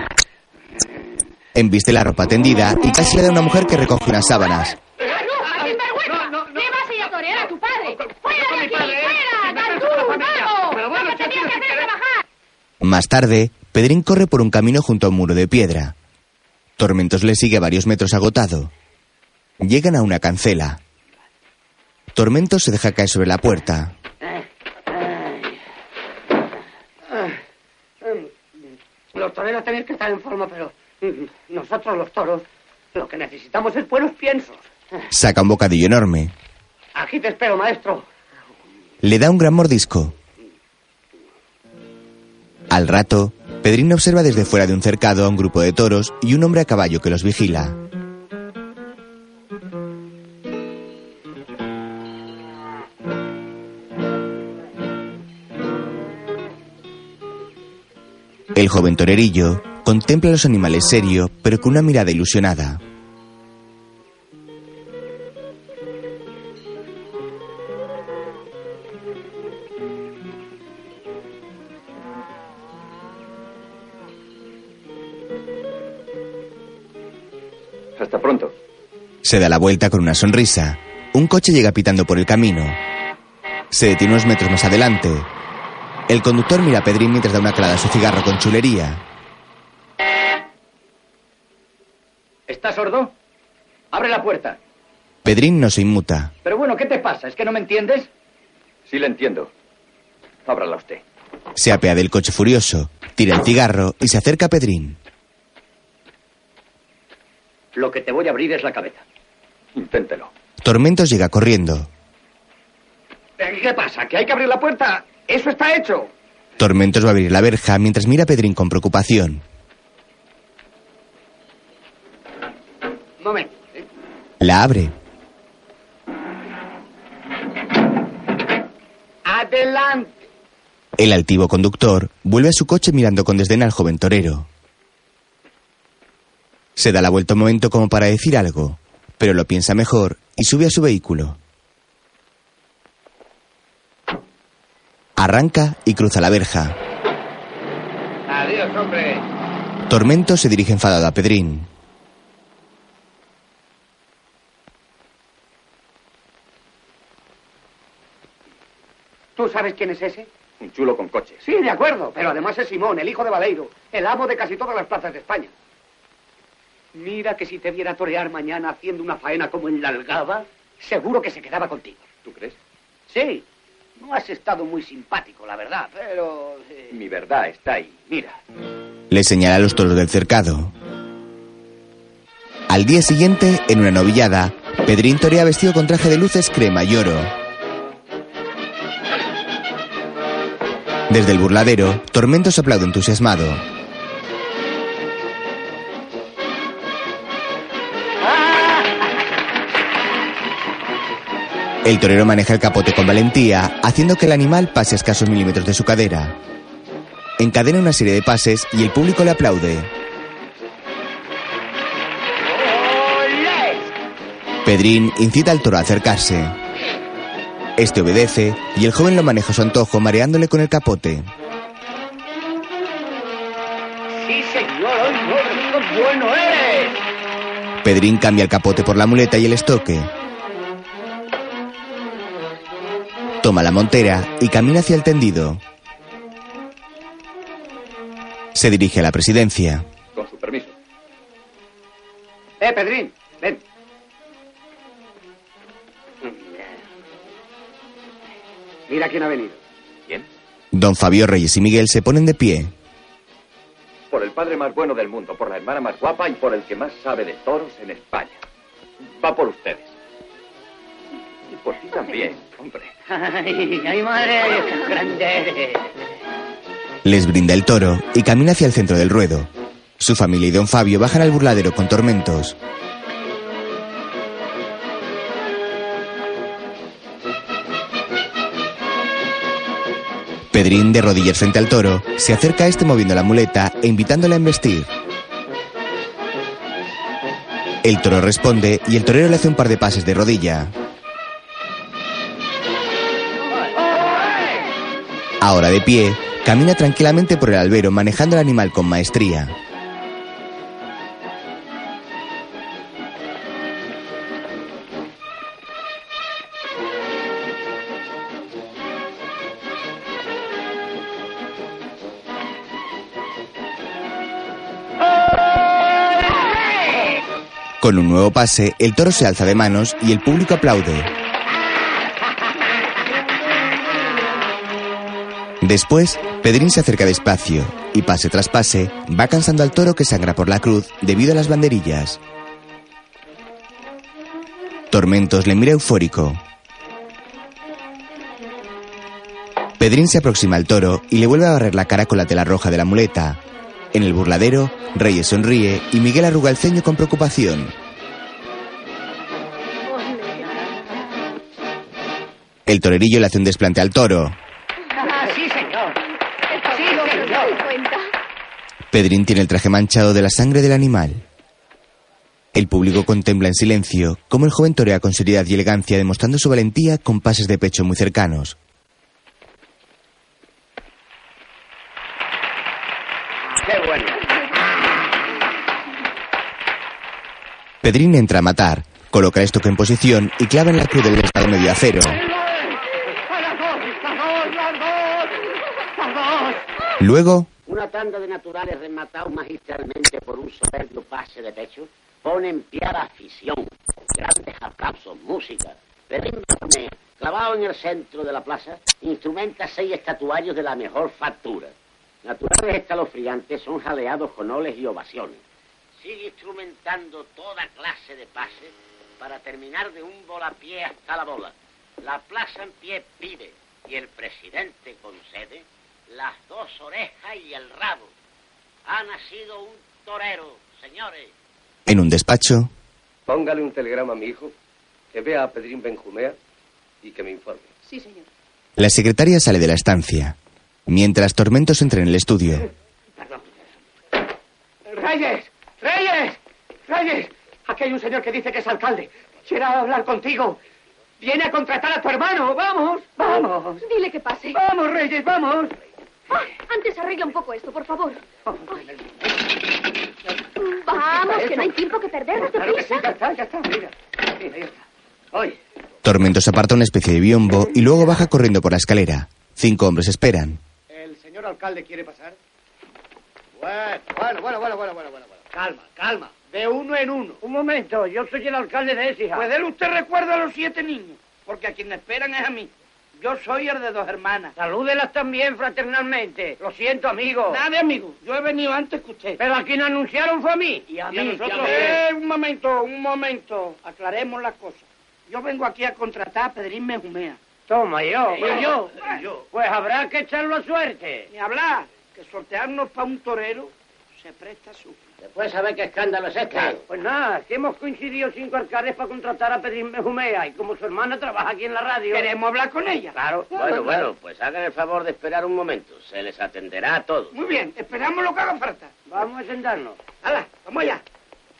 Embiste la ropa tendida y casi le da a una mujer que recoge unas sábanas. ¡Sinvergüenza! ¿Qué vas a ir a torear a tu padre? ¡Fuera de aquí! padre, ¿eh? ¡Fuera! Vete ¡Cantú! con la familia. ¡Vamos! Pero bueno, ¡Lo que tenías que chacho, hacer es si trabajar! Más tarde, Pedrín corre por un camino junto a un muro de piedra. Tormentos le sigue a varios metros agotado. Llegan a una cancela. Tormentos se deja caer sobre la puerta. Los toreros tenéis que estar en forma, pero nosotros los toros lo que necesitamos es buenos piensos. Saca un bocadillo enorme. Aquí te espero, maestro. Le da un gran mordisco. Al rato, Pedrín observa desde fuera de un cercado a un grupo de toros y un hombre a caballo que los vigila. El joven torerillo contempla a los animales serio, pero con una mirada ilusionada. Se da la vuelta con una sonrisa. Un coche llega pitando por el camino. Se detiene unos metros más adelante. El conductor mira a Pedrín mientras da una calada a su cigarro con chulería. ¿Estás sordo? Abre la puerta. Pedrín no se inmuta. Pero bueno, ¿qué te pasa? ¿Es que no me entiendes? Sí le entiendo. Ábrala usted. Se apea del coche furioso, tira el cigarro y se acerca a Pedrín. Lo que te voy a abrir es la cabeza. Inténtelo. Tormentos llega corriendo. ¿Qué pasa? ¿Que hay que abrir la puerta? ¡Eso está hecho! Tormentos va a abrir la verja mientras mira a Pedrín con preocupación. Un momento. ¿eh? La abre. ¡Adelante! El altivo conductor vuelve a su coche mirando con desdén al joven torero. Se da la vuelta un momento como para decir algo, pero lo piensa mejor y sube a su vehículo. Arranca y cruza la verja. Adiós, hombre. Tormento se dirige enfadado a Pedrín. ¿Tú sabes quién es ese? Un chulo con coches. Sí, de acuerdo, pero además es Simón, el hijo de Baleiro, el amo de casi todas las plazas de España. Mira que si te viera torear mañana haciendo una faena como en la Algaba, seguro que se quedaba contigo. ¿Tú crees? Sí, no has estado muy simpático, la verdad, pero... eh, Mi verdad está ahí. Mira. Le señala a los toros del cercado. Al día siguiente, en una novillada, Pedrín torea vestido con traje de luces crema y oro. Desde el burladero, Tormentos aplaude entusiasmado. El torero maneja el capote con valentía, haciendo que el animal pase a escasos milímetros de su cadera. Encadena una serie de pases y el público le aplaude. Pedrín incita al toro a acercarse. Este obedece y el joven lo maneja a su antojo, mareándole con el capote. Sí, señor, hoy bueno eres. Pedrín cambia el capote por la muleta y el estoque. Toma la montera y camina hacia el tendido. Se dirige a la presidencia. Con su permiso. Eh, Pedrín, ven. Mira quién ha venido. ¿Quién? Don Fabio Reyes y Miguel se ponen de pie. Por el padre más bueno del mundo, por la hermana más guapa y por el que más sabe de toros en España. Va por ustedes. Y por ti también, hombre. Ay, ay, madre, qué grande eres. Les brinda el toro y camina hacia el centro del ruedo. Su familia y don Fabio bajan al burladero con tormentos. Pedrín, de rodillas frente al toro, se acerca a este moviendo la muleta e invitándole a embestir. El toro responde y el torero le hace un par de pases de rodilla. Ahora de pie, camina tranquilamente por el albero manejando el animal con maestría. Con un nuevo pase, el toro se alza de manos y el público aplaude. Después, Pedrín se acerca despacio y pase tras pase va cansando al toro que sangra por la cruz debido a las banderillas. Tormentos le mira eufórico. Pedrín se aproxima al toro y le vuelve a barrer la cara con la tela roja de la muleta. En el burladero, Reyes sonríe y Miguel arruga el ceño con preocupación. El torerillo le hace un desplante al toro. Ah, sí, señor. Sí, señor. Pedrín tiene el traje manchado de la sangre del animal. El público contempla en silencio cómo el joven torea con seriedad y elegancia demostrando su valentía con pases de pecho muy cercanos. ¡Qué bueno! Pedrín entra a matar, coloca el estoque en posición y clava en la cruz del estado medio a cero. Luego, Una tanda de naturales rematados magistralmente por un soberbio pase de pecho pone en pie a la afición. Grandes aplausos, música. Pedrín clavado en el centro de la plaza, instrumenta seis estatuarios de la mejor factura. Naturales escalofriantes son jaleados con oles y ovaciones. Sigue instrumentando toda clase de pases para terminar de un volapié hasta la bola. La plaza en pie pide y el presidente concede las dos orejas y el rabo. Ha nacido un torero, señores. en un despacho, Póngale un telegrama a mi hijo, que vea a Pedrín Benjumea y que me informe. Sí, señor. la secretaria sale de la estancia. Mientras Tormentos entra en el estudio. Reyes, Reyes, Reyes. Aquí hay un señor que dice que es alcalde. Quiere hablar contigo. Viene a contratar a tu hermano. Vamos, vamos. Dile que pase. Vamos, Reyes, vamos. Ah, antes arregla un poco esto, por favor. Vamos, que no hay tiempo que perder, date Claro que sí, prisa. ya está, ya está. Mira, mira, ya está. Oye, Tormentos aparta una especie de biombo y luego baja corriendo por la escalera. Cinco hombres esperan. ¿El señor alcalde quiere pasar? Bueno, bueno, bueno, bueno, bueno, bueno, bueno. Calma, calma. De uno en uno. un momento. Yo soy el alcalde de Écija. Pues déle usted recuerdo a los siete niños, porque a quien esperan es a mí. Yo soy el de dos hermanas. Salúdelas también fraternalmente. Lo siento, amigo. Nada, amigo. Yo he venido antes que usted. Pero a quien anunciaron fue a mí. Y a Y a mí. nosotros... ya Eh, un momento, un momento. Aclaremos las cosas. Yo vengo aquí a contratar a Pedrín Mejumea. Toma, yo. Y yo, y yo. Pues habrá que echarlo a suerte. Ni hablar, que sortearnos para un torero se presta a su... Después saber qué escándalo es este. Pues nada, que hemos coincidido cinco alcaldes para contratar a Pedrín Mejumea y como su hermana trabaja aquí en la radio... ¿Queremos hablar con ella? Claro. Bueno, bueno, pues hagan el favor de esperar un momento. Se les atenderá a todos. Muy bien, esperamos lo que haga falta. Vamos a sentarnos. ¡Hala, vamos allá!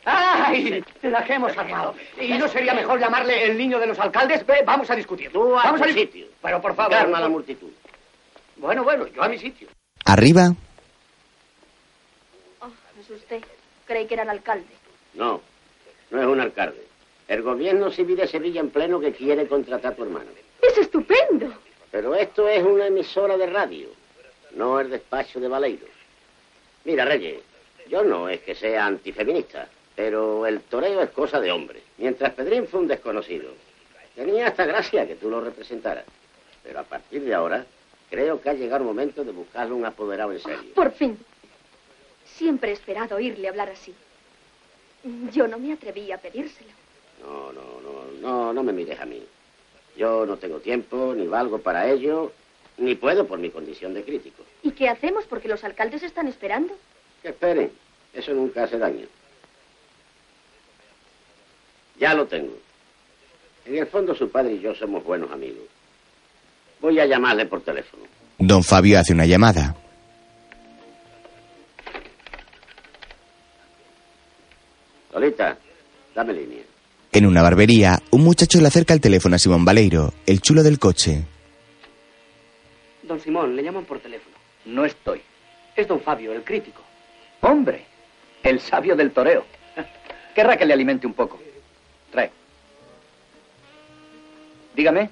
¡Ay! La que hemos armado. ¿Y no sería mejor llamarle el niño de los alcaldes? Ve, vamos a discutir. Tú a vamos tu a sitio. Pero por favor. Calma a la multitud. Bueno, bueno, yo a mi sitio. Arriba, Oh, es usted. Creí que era el alcalde. No, no es un alcalde. El gobierno civil de Sevilla en pleno que quiere contratar a tu hermano. Es estupendo. Pero esto es una emisora de radio, no el despacho de Valeiros. Mira, Reyes, yo no es que sea antifeminista, pero el toreo es cosa de hombre. Mientras Pedrín fue un desconocido, tenía hasta gracia que tú lo representaras. Pero a partir de ahora, creo que ha llegado el momento de buscarle un apoderado en serio. Por fin. Siempre he esperado oírle hablar así. Yo no me atreví a pedírselo. No, no, no, no, no me mires a mí. Yo no tengo tiempo, ni valgo para ello, Ni puedo por mi condición de crítico. ¿Y qué hacemos? Porque los alcaldes están esperando. Que esperen. Eso nunca hace daño. Ya lo tengo. En el fondo su padre y yo somos buenos amigos. Voy a llamarle por teléfono. Don Fabio hace una llamada. Solita, dame línea. En una barbería, un muchacho le acerca el teléfono a Simón Baleiro, el chulo del coche. Don Simón, le llaman por teléfono. No estoy. Es don Fabio, el crítico. Hombre, el sabio del toreo. Querrá que le alimente un poco. Trae. Dígame.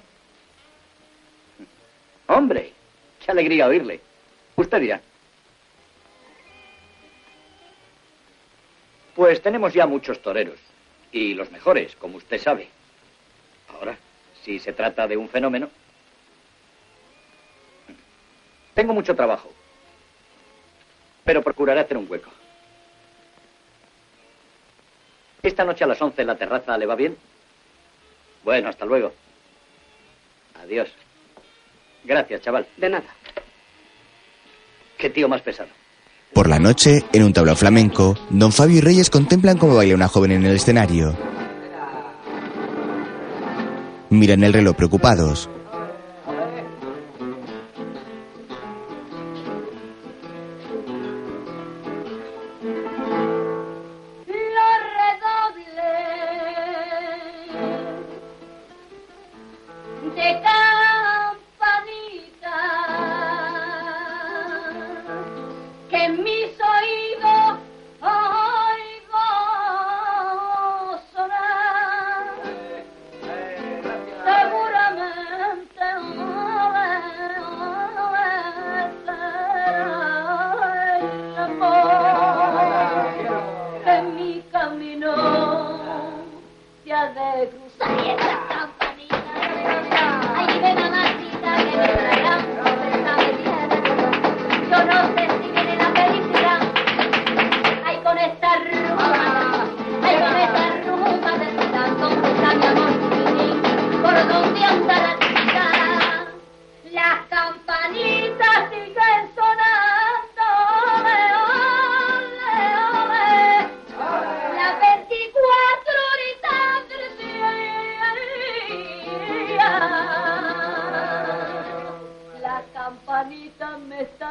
Hombre, qué alegría oírle. Usted dirá. Pues tenemos ya muchos toreros. Y los mejores, como usted sabe. Ahora, si se trata de un fenómeno. Tengo mucho trabajo. Pero procuraré hacer un hueco. Esta noche a las 11 en la terraza, ¿le va bien? Bueno, hasta luego. Adiós. Gracias, chaval. De nada. Qué tío más pesado. Por la noche, en un tablao flamenco, Don Fabio y Reyes contemplan cómo baila una joven en el escenario. Miran el reloj preocupados.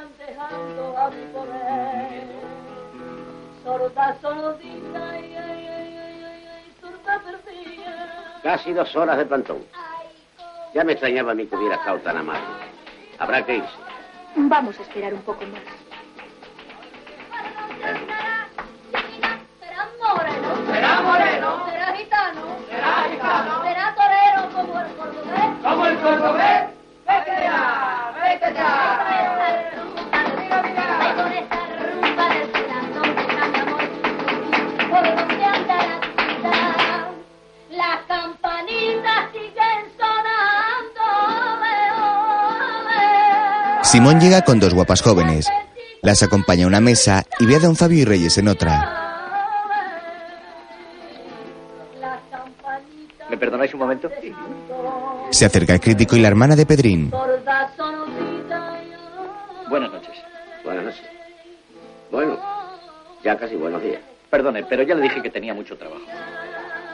Están dejando a mi poder. Sorda, sordita, ay, ay, ay, ay, ay, ay, sorda perdida. Casi dos horas de plantón. Ya me extrañaba a mí que hubiera estado tan amable. Habrá que irse. Vamos a esperar un poco más. Será moreno. Será moreno. Será gitano. Será gitano. Será torero como el cordobés. Como el cordobés. Simón llega con dos guapas jóvenes. Las acompaña a una mesa y ve a Don Fabio y Reyes en otra. ¿Me perdonáis un momento? Se acerca el crítico y la hermana de Pedrín. Buenas noches. Buenas noches. Bueno, ya casi buenos días. Perdone, pero ya le dije que tenía mucho trabajo.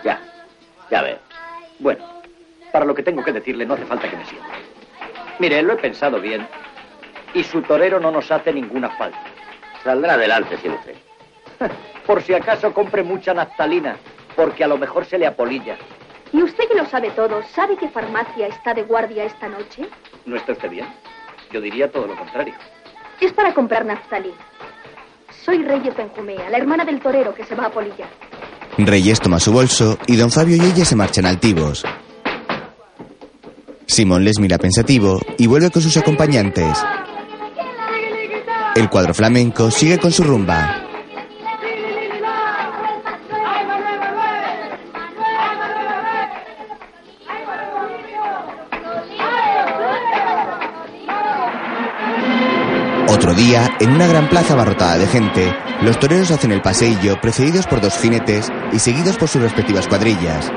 Ya, ya veo. Bueno, para lo que tengo que decirle no hace falta que me sienta. Mire, lo he pensado bien y su torero no nos hace ninguna falta. Saldrá adelante sin usted. Por si acaso compre mucha naftalina, porque a lo mejor se le apolilla. ¿Y usted que lo sabe todo, sabe qué farmacia está de guardia esta noche? ¿No está usted bien? Yo diría todo lo contrario. Es para comprar naftalina. Soy Reyes Benjumea, la hermana del torero que se va a polillar. Reyes toma su bolso y Don Fabio y ella se marchan altivos. Simón les mira pensativo y vuelve con sus acompañantes. El cuadro flamenco sigue con su rumba. Otro día, en una gran plaza abarrotada de gente, los toreros hacen el paseillo precedidos por dos jinetes y seguidos por sus respectivas cuadrillas.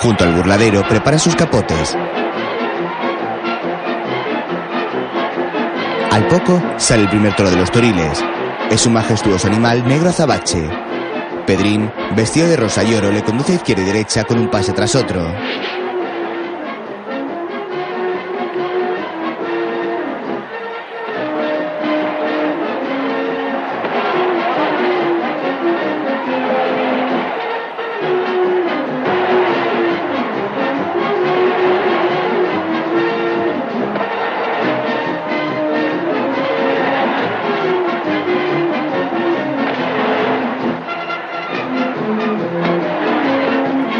Junto al burladero prepara sus capotes. Al poco sale el primer toro de los toriles. Es un majestuoso animal negro azabache. Pedrín, vestido de rosa y oro, le conduce a izquierda y derecha con un pase tras otro.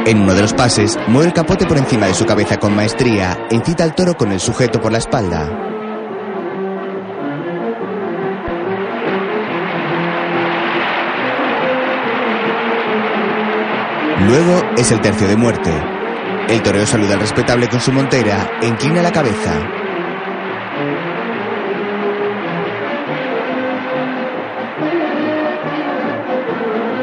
En uno de los pases, mueve el capote por encima de su cabeza con maestría e incita al toro con el sujeto por la espalda. Luego es el tercio de muerte. El toreo saluda al respetable con su montera e inclina la cabeza.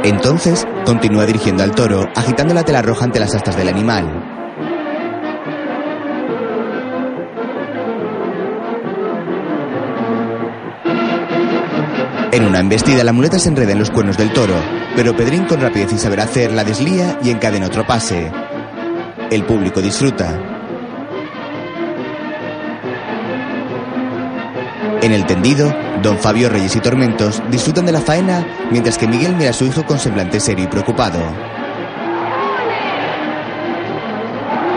Entonces continúa dirigiendo al toro, agitando la tela roja ante las astas del animal. En una embestida, la muleta se enreda en los cuernos del toro, pero Pedrín, con rapidez y saber hacer, la deslía y encadena otro pase. El público disfruta. En el tendido, don Fabio Reyes y Tormentos disfrutan de la faena mientras que Miguel mira a su hijo con semblante serio y preocupado.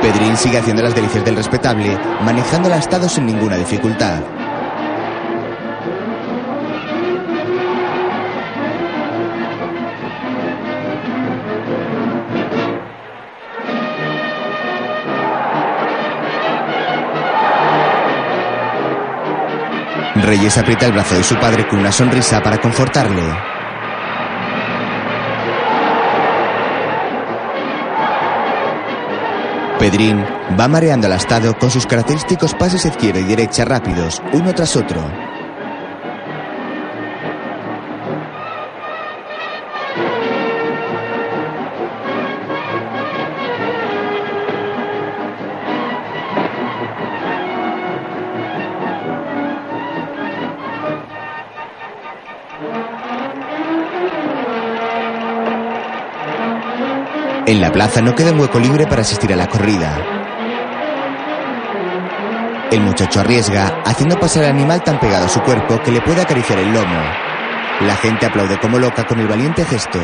Pedrín sigue haciendo las delicias del respetable, manejando el astado sin ninguna dificultad. Reyes aprieta el brazo de su padre con una sonrisa para confortarle. Pedrín va mareando al astado con sus característicos pases izquierda y derecha rápidos, uno tras otro. La plaza no queda un hueco libre para asistir a la corrida. El muchacho arriesga, haciendo pasar al animal tan pegado a su cuerpo que le puede acariciar el lomo. La gente aplaude como loca con el valiente gesto.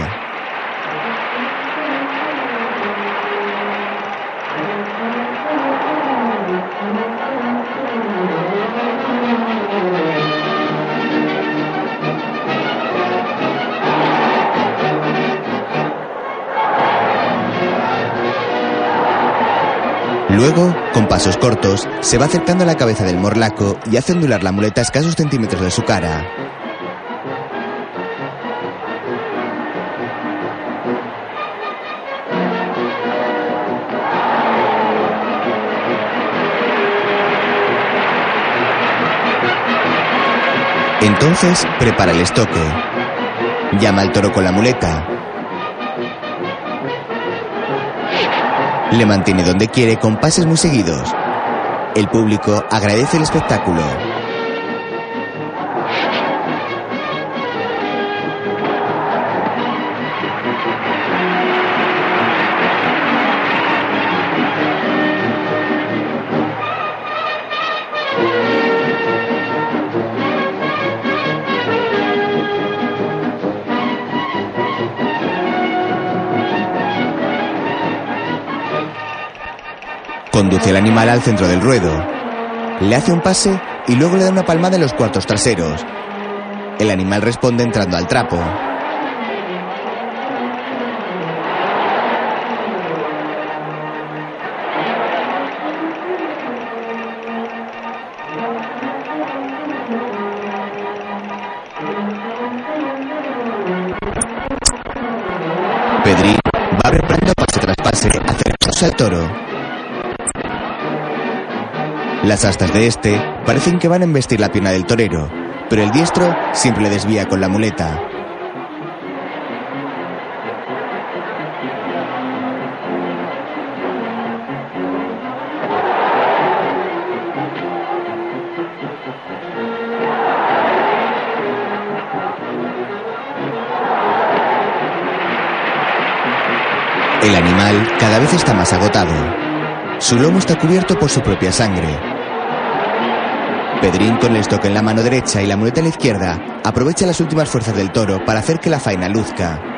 Luego, con pasos cortos, se va acercando a la cabeza del morlaco y hace ondular la muleta a escasos centímetros de su cara. Entonces, prepara el estoque. Llama al toro con la muleta. Le mantiene donde quiere con pases muy seguidos. El público agradece el espectáculo. El animal al centro del ruedo. Le hace un pase y luego le da una palmada en los cuartos traseros. El animal responde entrando al trapo. Pedrín va preparando pase tras pase, acercándose al toro. Las astas de este parecen que van a embestir la pierna del torero, pero el diestro siempre le desvía con la muleta. El animal cada vez está más agotado. Su lomo está cubierto por su propia sangre, Pedrín, con el estoque en la mano derecha y la muleta en la izquierda, aprovecha las últimas fuerzas del toro para hacer que la faena luzca.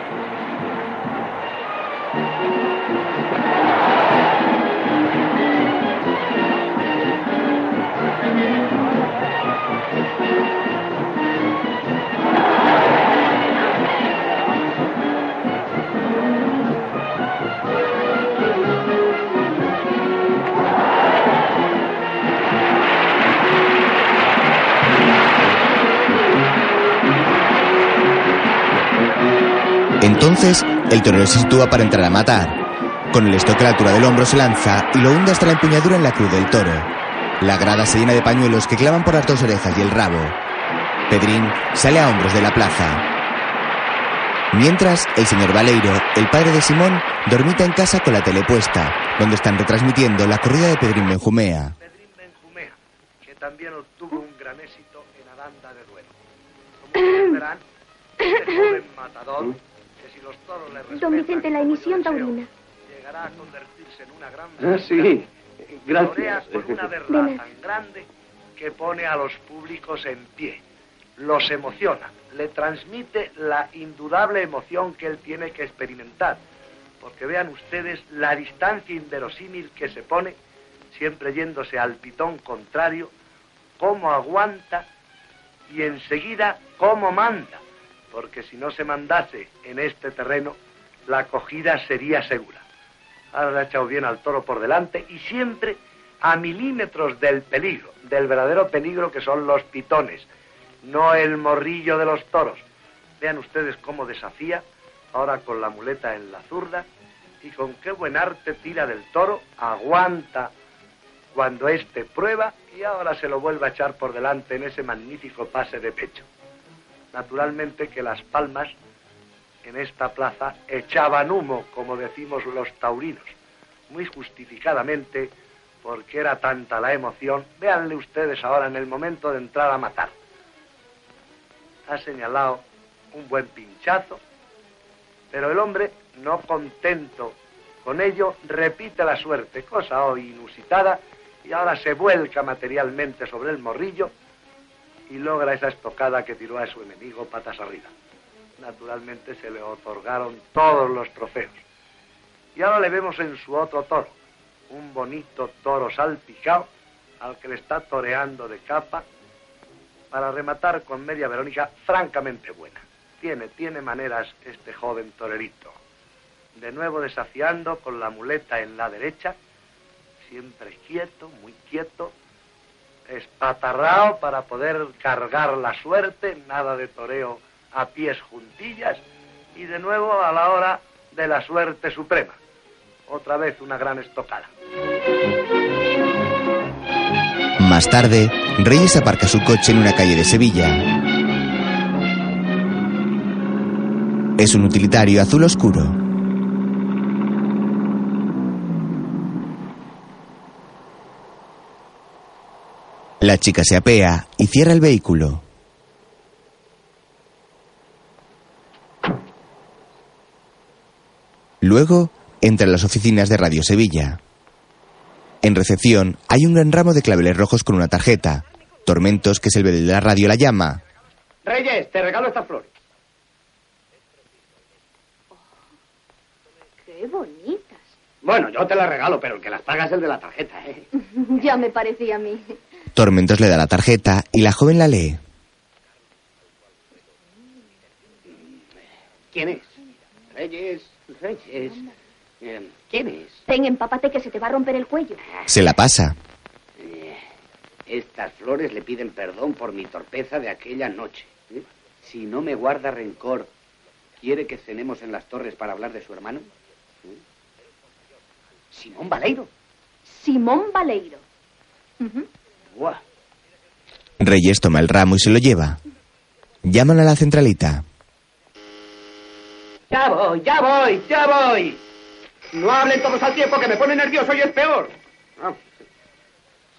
Entonces, el torero se sitúa para entrar a matar. Con el estoque a la altura del hombro se lanza y lo hunde hasta la empuñadura en la cruz del toro. La grada se llena de pañuelos que clavan por las dos orejas y el rabo. Pedrín sale a hombros de la plaza. Mientras, el señor Valeiro, el padre de Simón, dormita en casa con la tele puesta, donde están retransmitiendo la corrida de Pedrín Benjumea. Pedrín Benjumea, que también obtuvo un gran éxito en Aranda de Duero. Como ustedes verán, este joven matador, los toros le respetan Don Vicente, la emisión taurina. llegará a convertirse en una gran Ah, sí. Gracias. con una verdad tan grande que pone a los públicos en pie. Los emociona, le transmite la indudable emoción que él tiene que experimentar. Porque vean ustedes la distancia inverosímil que se pone, siempre yéndose al pitón contrario, cómo aguanta y enseguida cómo manda. Porque si no se mandase en este terreno, la acogida sería segura. Ahora le ha echado bien al toro por delante y siempre a milímetros del peligro, del verdadero peligro que son los pitones, no el morrillo de los toros. Vean ustedes cómo desafía, ahora con la muleta en la zurda, y con qué buen arte tira del toro, aguanta cuando éste prueba y ahora se lo vuelve a echar por delante en ese magnífico pase de pecho. Naturalmente que las palmas en esta plaza echaban humo, como decimos los taurinos, muy justificadamente, porque era tanta la emoción. Véanle ustedes ahora en el momento de entrar a matar. Ha señalado un buen pinchazo, pero el hombre, no contento con ello, repite la suerte, cosa hoy inusitada, y ahora se vuelca materialmente sobre el morrillo y logra esa estocada que tiró a su enemigo patas arriba naturalmente se le otorgaron todos los trofeos. Y ahora le vemos en su otro toro, un bonito toro salpicado al que le está toreando de capa para rematar con media Verónica francamente buena. Tiene, tiene maneras este joven torerito. De nuevo desafiando con la muleta en la derecha, siempre quieto, muy quieto, espatarrao para poder cargar la suerte, nada de toreo a pies juntillas y de nuevo a la hora de la suerte suprema. Otra vez una gran estocada. Más tarde, Reyes aparca su coche en una calle de Sevilla. Es un utilitario azul oscuro. La chica se apea y cierra el vehículo. Luego entra en las oficinas de Radio Sevilla. En recepción hay un gran ramo de claveles rojos con una tarjeta. Tormentos, que es el de la radio, la llama. Reyes, te regalo estas flores. ¡Qué bonitas! Bueno, yo te las regalo, pero el que las paga es el de la tarjeta, ¿eh? ya me parecía a mí. Tormentos le da la tarjeta y la joven la lee. ¿Quién es? Reyes, Reyes. Eh, ¿Quién es? Ten, empápate que se te va a romper el cuello. Se la pasa. Eh, estas flores le piden perdón por mi torpeza de aquella noche. ¿eh? Si no me guarda rencor, ¿quiere que cenemos en las torres para hablar de su hermano? ¿Eh? Simón Baleiro. Simón Baleiro. Buah. Reyes toma el ramo y se lo lleva. Llaman a la centralita. Ya voy, ya voy, ya voy. No hablen todos al tiempo que me pone nervioso y es peor. Ah,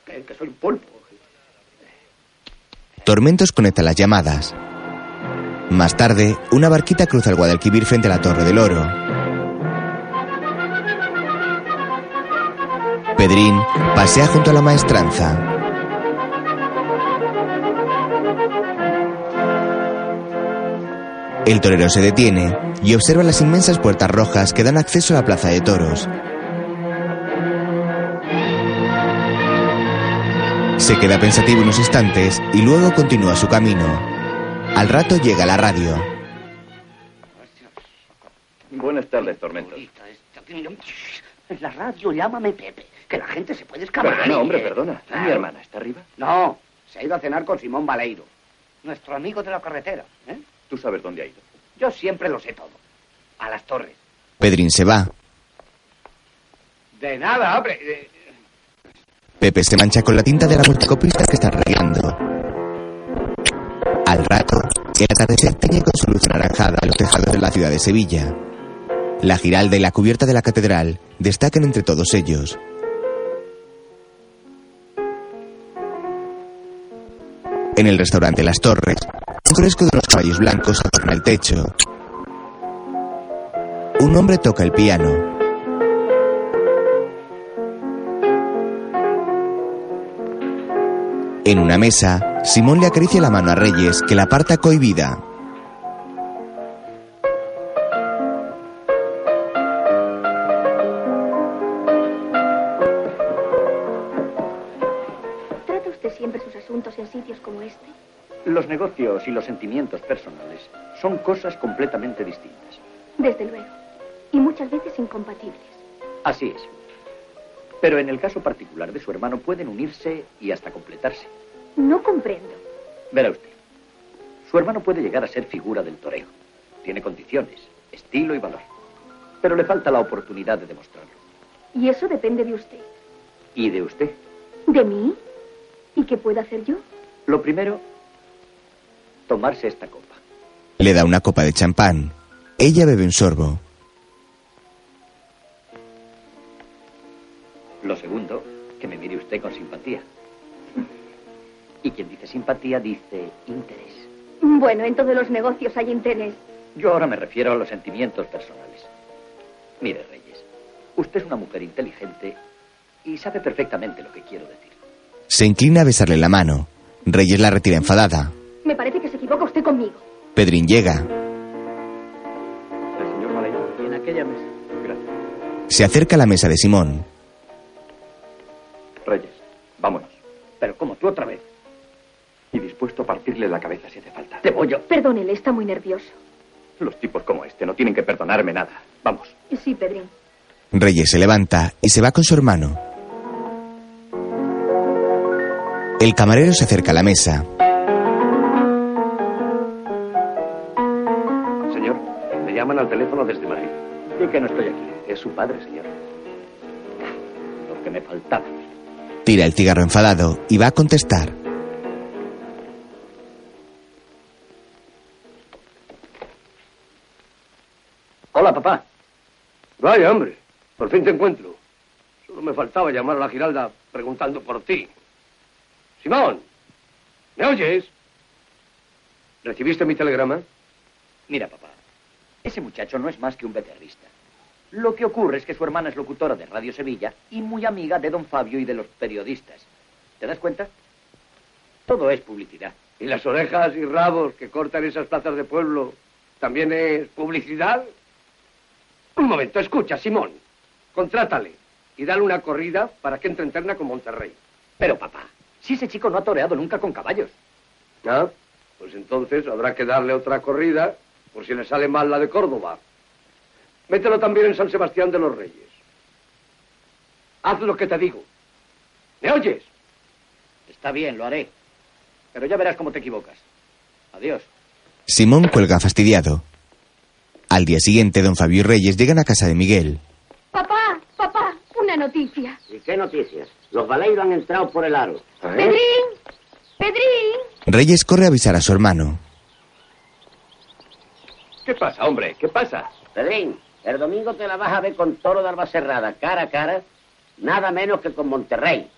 creen que soy un pulpo. Tormentos conecta las llamadas. Más tarde, una barquita cruza el Guadalquivir frente a la Torre del Oro. Pedrín pasea junto a la maestranza. El torero se detiene y observa las inmensas puertas rojas que dan acceso a la plaza de toros. Se queda pensativo unos instantes y luego continúa su camino. Al rato llega la radio. Buenas tardes, Tormentos. En la radio, llámame Pepe, que la gente se puede escapar. Perdona, hombre, perdona. Claro. ¿Mi hermana está arriba? No, se ha ido a cenar con Simón Baleiro, nuestro amigo de la carretera. ¿eh? ¿Tú sabes dónde ha ido? Yo siempre lo sé todo. A las torres. Pedrín se va. De nada, hombre. Pepe se mancha con la tinta de la multicopista que está regando. Al rato, el atardecer teñe con su luz anaranjada los tejados de la ciudad de Sevilla. La giralda y la cubierta de la catedral destacan entre todos ellos. En el restaurante Las Torres, un fresco de unos caballos blancos adorna el techo. Un hombre toca el piano. En una mesa, Simón le acaricia la mano a Reyes, que la aparta cohibida. Como este? Los negocios y los sentimientos personales son cosas completamente distintas. Desde luego. Y muchas veces incompatibles. Así es. Pero en el caso particular de su hermano pueden unirse y hasta completarse. No comprendo. Verá usted. Su hermano puede llegar a ser figura del toreo. Tiene condiciones, estilo y valor. Pero le falta la oportunidad de demostrarlo. Y eso depende de usted. ¿Y de usted? ¿De mí? ¿Y qué puedo hacer yo? Lo primero, tomarse esta copa. Le da una copa de champán. Ella bebe un sorbo. Lo segundo, que me mire usted con simpatía. Y quien dice simpatía dice interés. Bueno, en todos los negocios hay interés. Yo ahora me refiero a los sentimientos personales. Mire, Reyes, usted es una mujer inteligente y sabe perfectamente lo que quiero decir. Se inclina a besarle la mano. Reyes la retira enfadada. Me parece que se equivoca usted conmigo. Pedrín llega. El señor en aquella mesa. Gracias. Se acerca a la mesa de Simón. Reyes, vámonos. Pero como tú otra vez. Y dispuesto a partirle la cabeza si hace falta. Te voy a... Perdónele, está muy nervioso. Los tipos como este no tienen que perdonarme nada. Vamos. Sí, Pedrín. Reyes se levanta y se va con su hermano. El camarero se acerca a la mesa. Señor, le llaman al teléfono desde Madrid. Y que no estoy aquí. Es su padre, señor. Lo que me faltaba. Tira el cigarro enfadado y va a contestar. Hola, papá. Vaya, hombre. Por fin te encuentro. Solo me faltaba llamar a la Giralda preguntando por ti. Simón, ¿me oyes? ¿Recibiste mi telegrama? Mira, papá. Ese muchacho no es más que un becerrista. Lo que ocurre es que su hermana es locutora de Radio Sevilla y muy amiga de don Fabio y de los periodistas. ¿Te das cuenta? Todo es publicidad. ¿Y las orejas y rabos que cortan esas plazas de pueblo también es publicidad? Un momento, escucha, Simón. Contrátale y dale una corrida para que entre en terna con Monterrey. Pero, papá, si ese chico no ha toreado nunca con caballos. ¿Ah? Pues entonces habrá que darle otra corrida por si le sale mal la de Córdoba. Mételo también en San Sebastián de los Reyes. Haz lo que te digo. ¿Me oyes? Está bien, lo haré. Pero ya verás cómo te equivocas. Adiós. Simón cuelga fastidiado. Al día siguiente, don Fabio y Reyes llegan a casa de Miguel. ¿Y qué noticias? Los Valeiros han entrado por el aro. Pedrín, Pedrín. Reyes corre a avisar a su hermano. ¿Qué pasa, hombre? ¿Qué pasa? Pedrín, el domingo te la vas a ver con Toro de Albacerrada, cara a cara, nada menos que con Monterrey.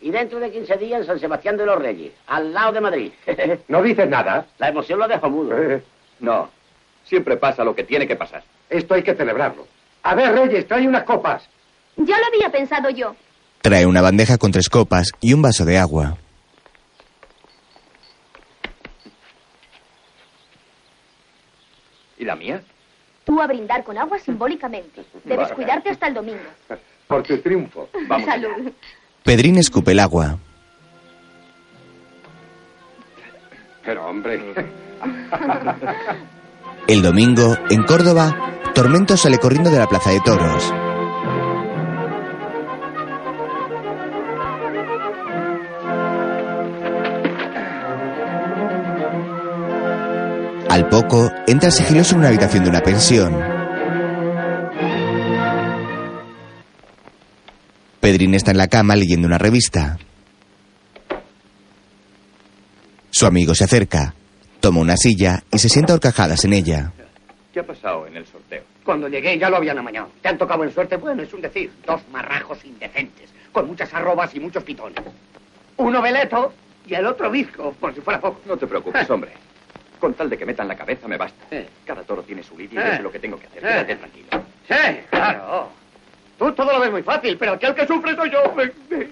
Y dentro de 15 días en San Sebastián de los Reyes, al lado de Madrid. ¿No dices nada? La emoción lo dejó mudo. Eh, No. Siempre pasa lo que tiene que pasar. esto hay que celebrarlo. A ver, Reyes, trae unas copas. Ya lo había pensado yo. Trae una bandeja con tres copas y un vaso de agua. ¿Y la mía? Tú a brindar con agua simbólicamente. Debes Vale. cuidarte hasta el domingo. Por tu triunfo. Vamos. Salud. Pedrín escupe el agua. Pero, hombre. El domingo, en Córdoba, Tormento sale corriendo de la plaza de toros. Poco, entra sigiloso en una habitación de una pensión. Pedrín está en la cama leyendo una revista. Su amigo se acerca, toma una silla y se sienta a horcajadas en ella. ¿Qué ha pasado en el sorteo? Cuando llegué ya lo habían amañado. ¿Te han tocado en suerte? Bueno, es un decir. Dos marrajos indecentes, con muchas arrobas y muchos pitones. Uno veleto y el otro visco, por si fuera poco. No te preocupes, hombre. Con tal de que metan la cabeza me basta. Eh. Cada toro tiene su lidia Eh. y yo sé lo que tengo que hacer. Eh. Quédate tranquilo. Sí, claro. Tú todo lo ves muy fácil, pero aquel que sufre soy yo. Me- me-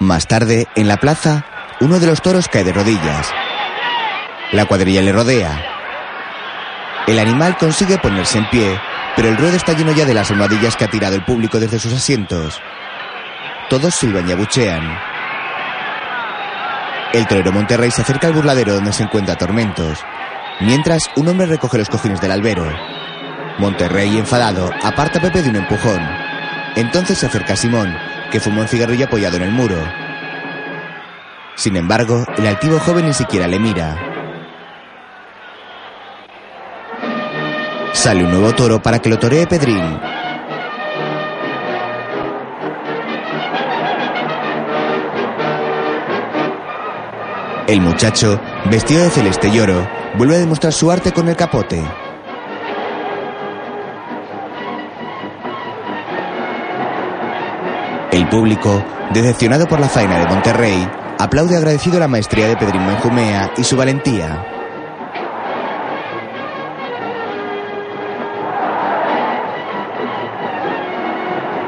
Más tarde, en la plaza, uno de los toros cae de rodillas. La cuadrilla le rodea. El animal consigue ponerse en pie, pero el ruedo está lleno ya de las almohadillas que ha tirado el público desde sus asientos. Todos silban y abuchean. El torero Monterrey se acerca al burladero donde se encuentra Tormentos. Mientras, un hombre recoge los cojines del albero. Monterrey, enfadado, aparta a Pepe de un empujón. Entonces se acerca a Simón, que fuma un cigarrillo apoyado en el muro. Sin embargo, el altivo joven ni siquiera le mira. Sale un nuevo toro para que lo toree Pedrín. El muchacho, vestido de celeste y oro, vuelve a demostrar su arte con el capote. El público, decepcionado por la faena de Monterrey, aplaude agradecido la maestría de Pedrín Benjumea y su valentía.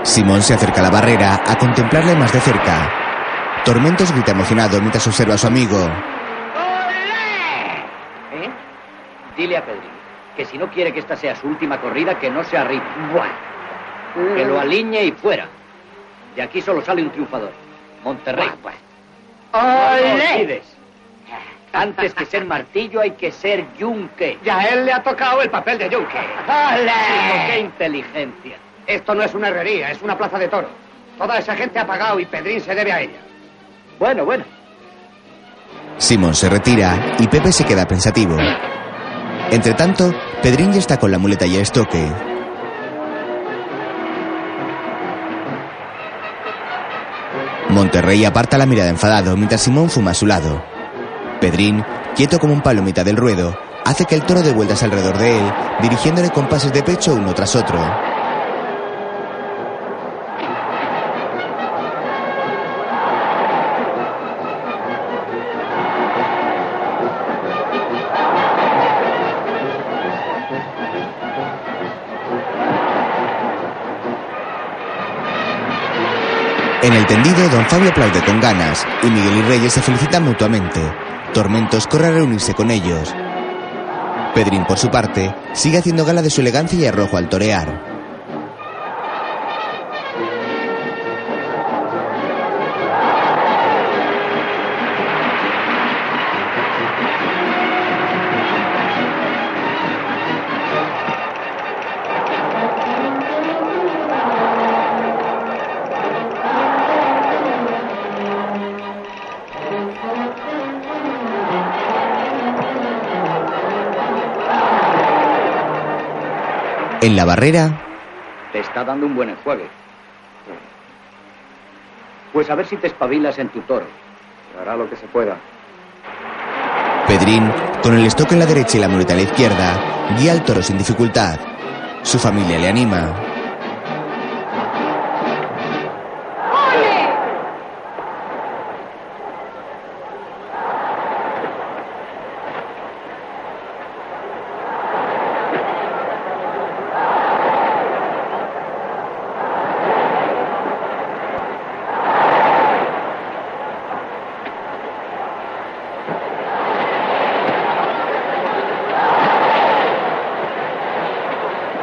Simón se acerca a la barrera a contemplarle más de cerca. Tormentos grita emocionado mientras observa a su amigo. ¿Eh? Dile a Pedrín que si no quiere que esta sea su última corrida, que no se arrime. Que lo alinee y fuera. De aquí solo sale un triunfador. Monterrey. No lo olvides. Antes que ser martillo hay que ser yunque. Ya a él le ha tocado el papel de yunque. Chico, ¡Qué inteligencia! Esto no es una herrería, es una plaza de toros. Toda esa gente ha pagado y Pedrín se debe a ella. Bueno, bueno. Simón se retira y Pepe se queda pensativo. Entre tanto, Pedrín ya está con la muleta y el estoque. Monterrey aparta la mirada enfadado mientras Simón fuma a su lado. Pedrín, quieto como un palo en mitad del ruedo, hace que el toro dé vueltas alrededor de él, dirigiéndole compases de pecho uno tras otro. En el tendido, don Fabio aplaude con ganas y Miguel y Reyes se felicitan mutuamente. Tormentos corre a reunirse con ellos. Pedrín, por su parte, sigue haciendo gala de su elegancia y arrojo al torear. En la barrera, Te está dando un buen enjuague. Pues a ver si te espabilas en tu toro. Hará lo que se pueda. Pedrín, con el estoque en la derecha y la muleta en la izquierda, guía al toro sin dificultad. Su familia le anima.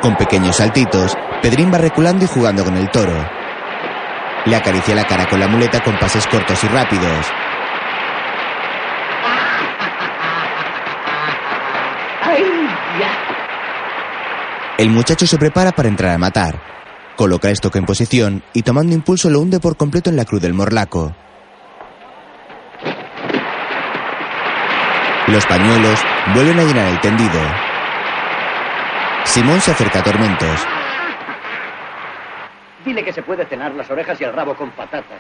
Con pequeños saltitos, Pedrín va reculando y jugando con el toro. Le acaricia la cara con la muleta con pases cortos y rápidos. El muchacho se prepara para entrar a matar. Coloca estoque en posición y tomando impulso lo hunde por completo en la cruz del morlaco. Los pañuelos vuelven a llenar el tendido. Simón se acerca a Tormentos. Dile que se puede cenar las orejas y el rabo con patatas.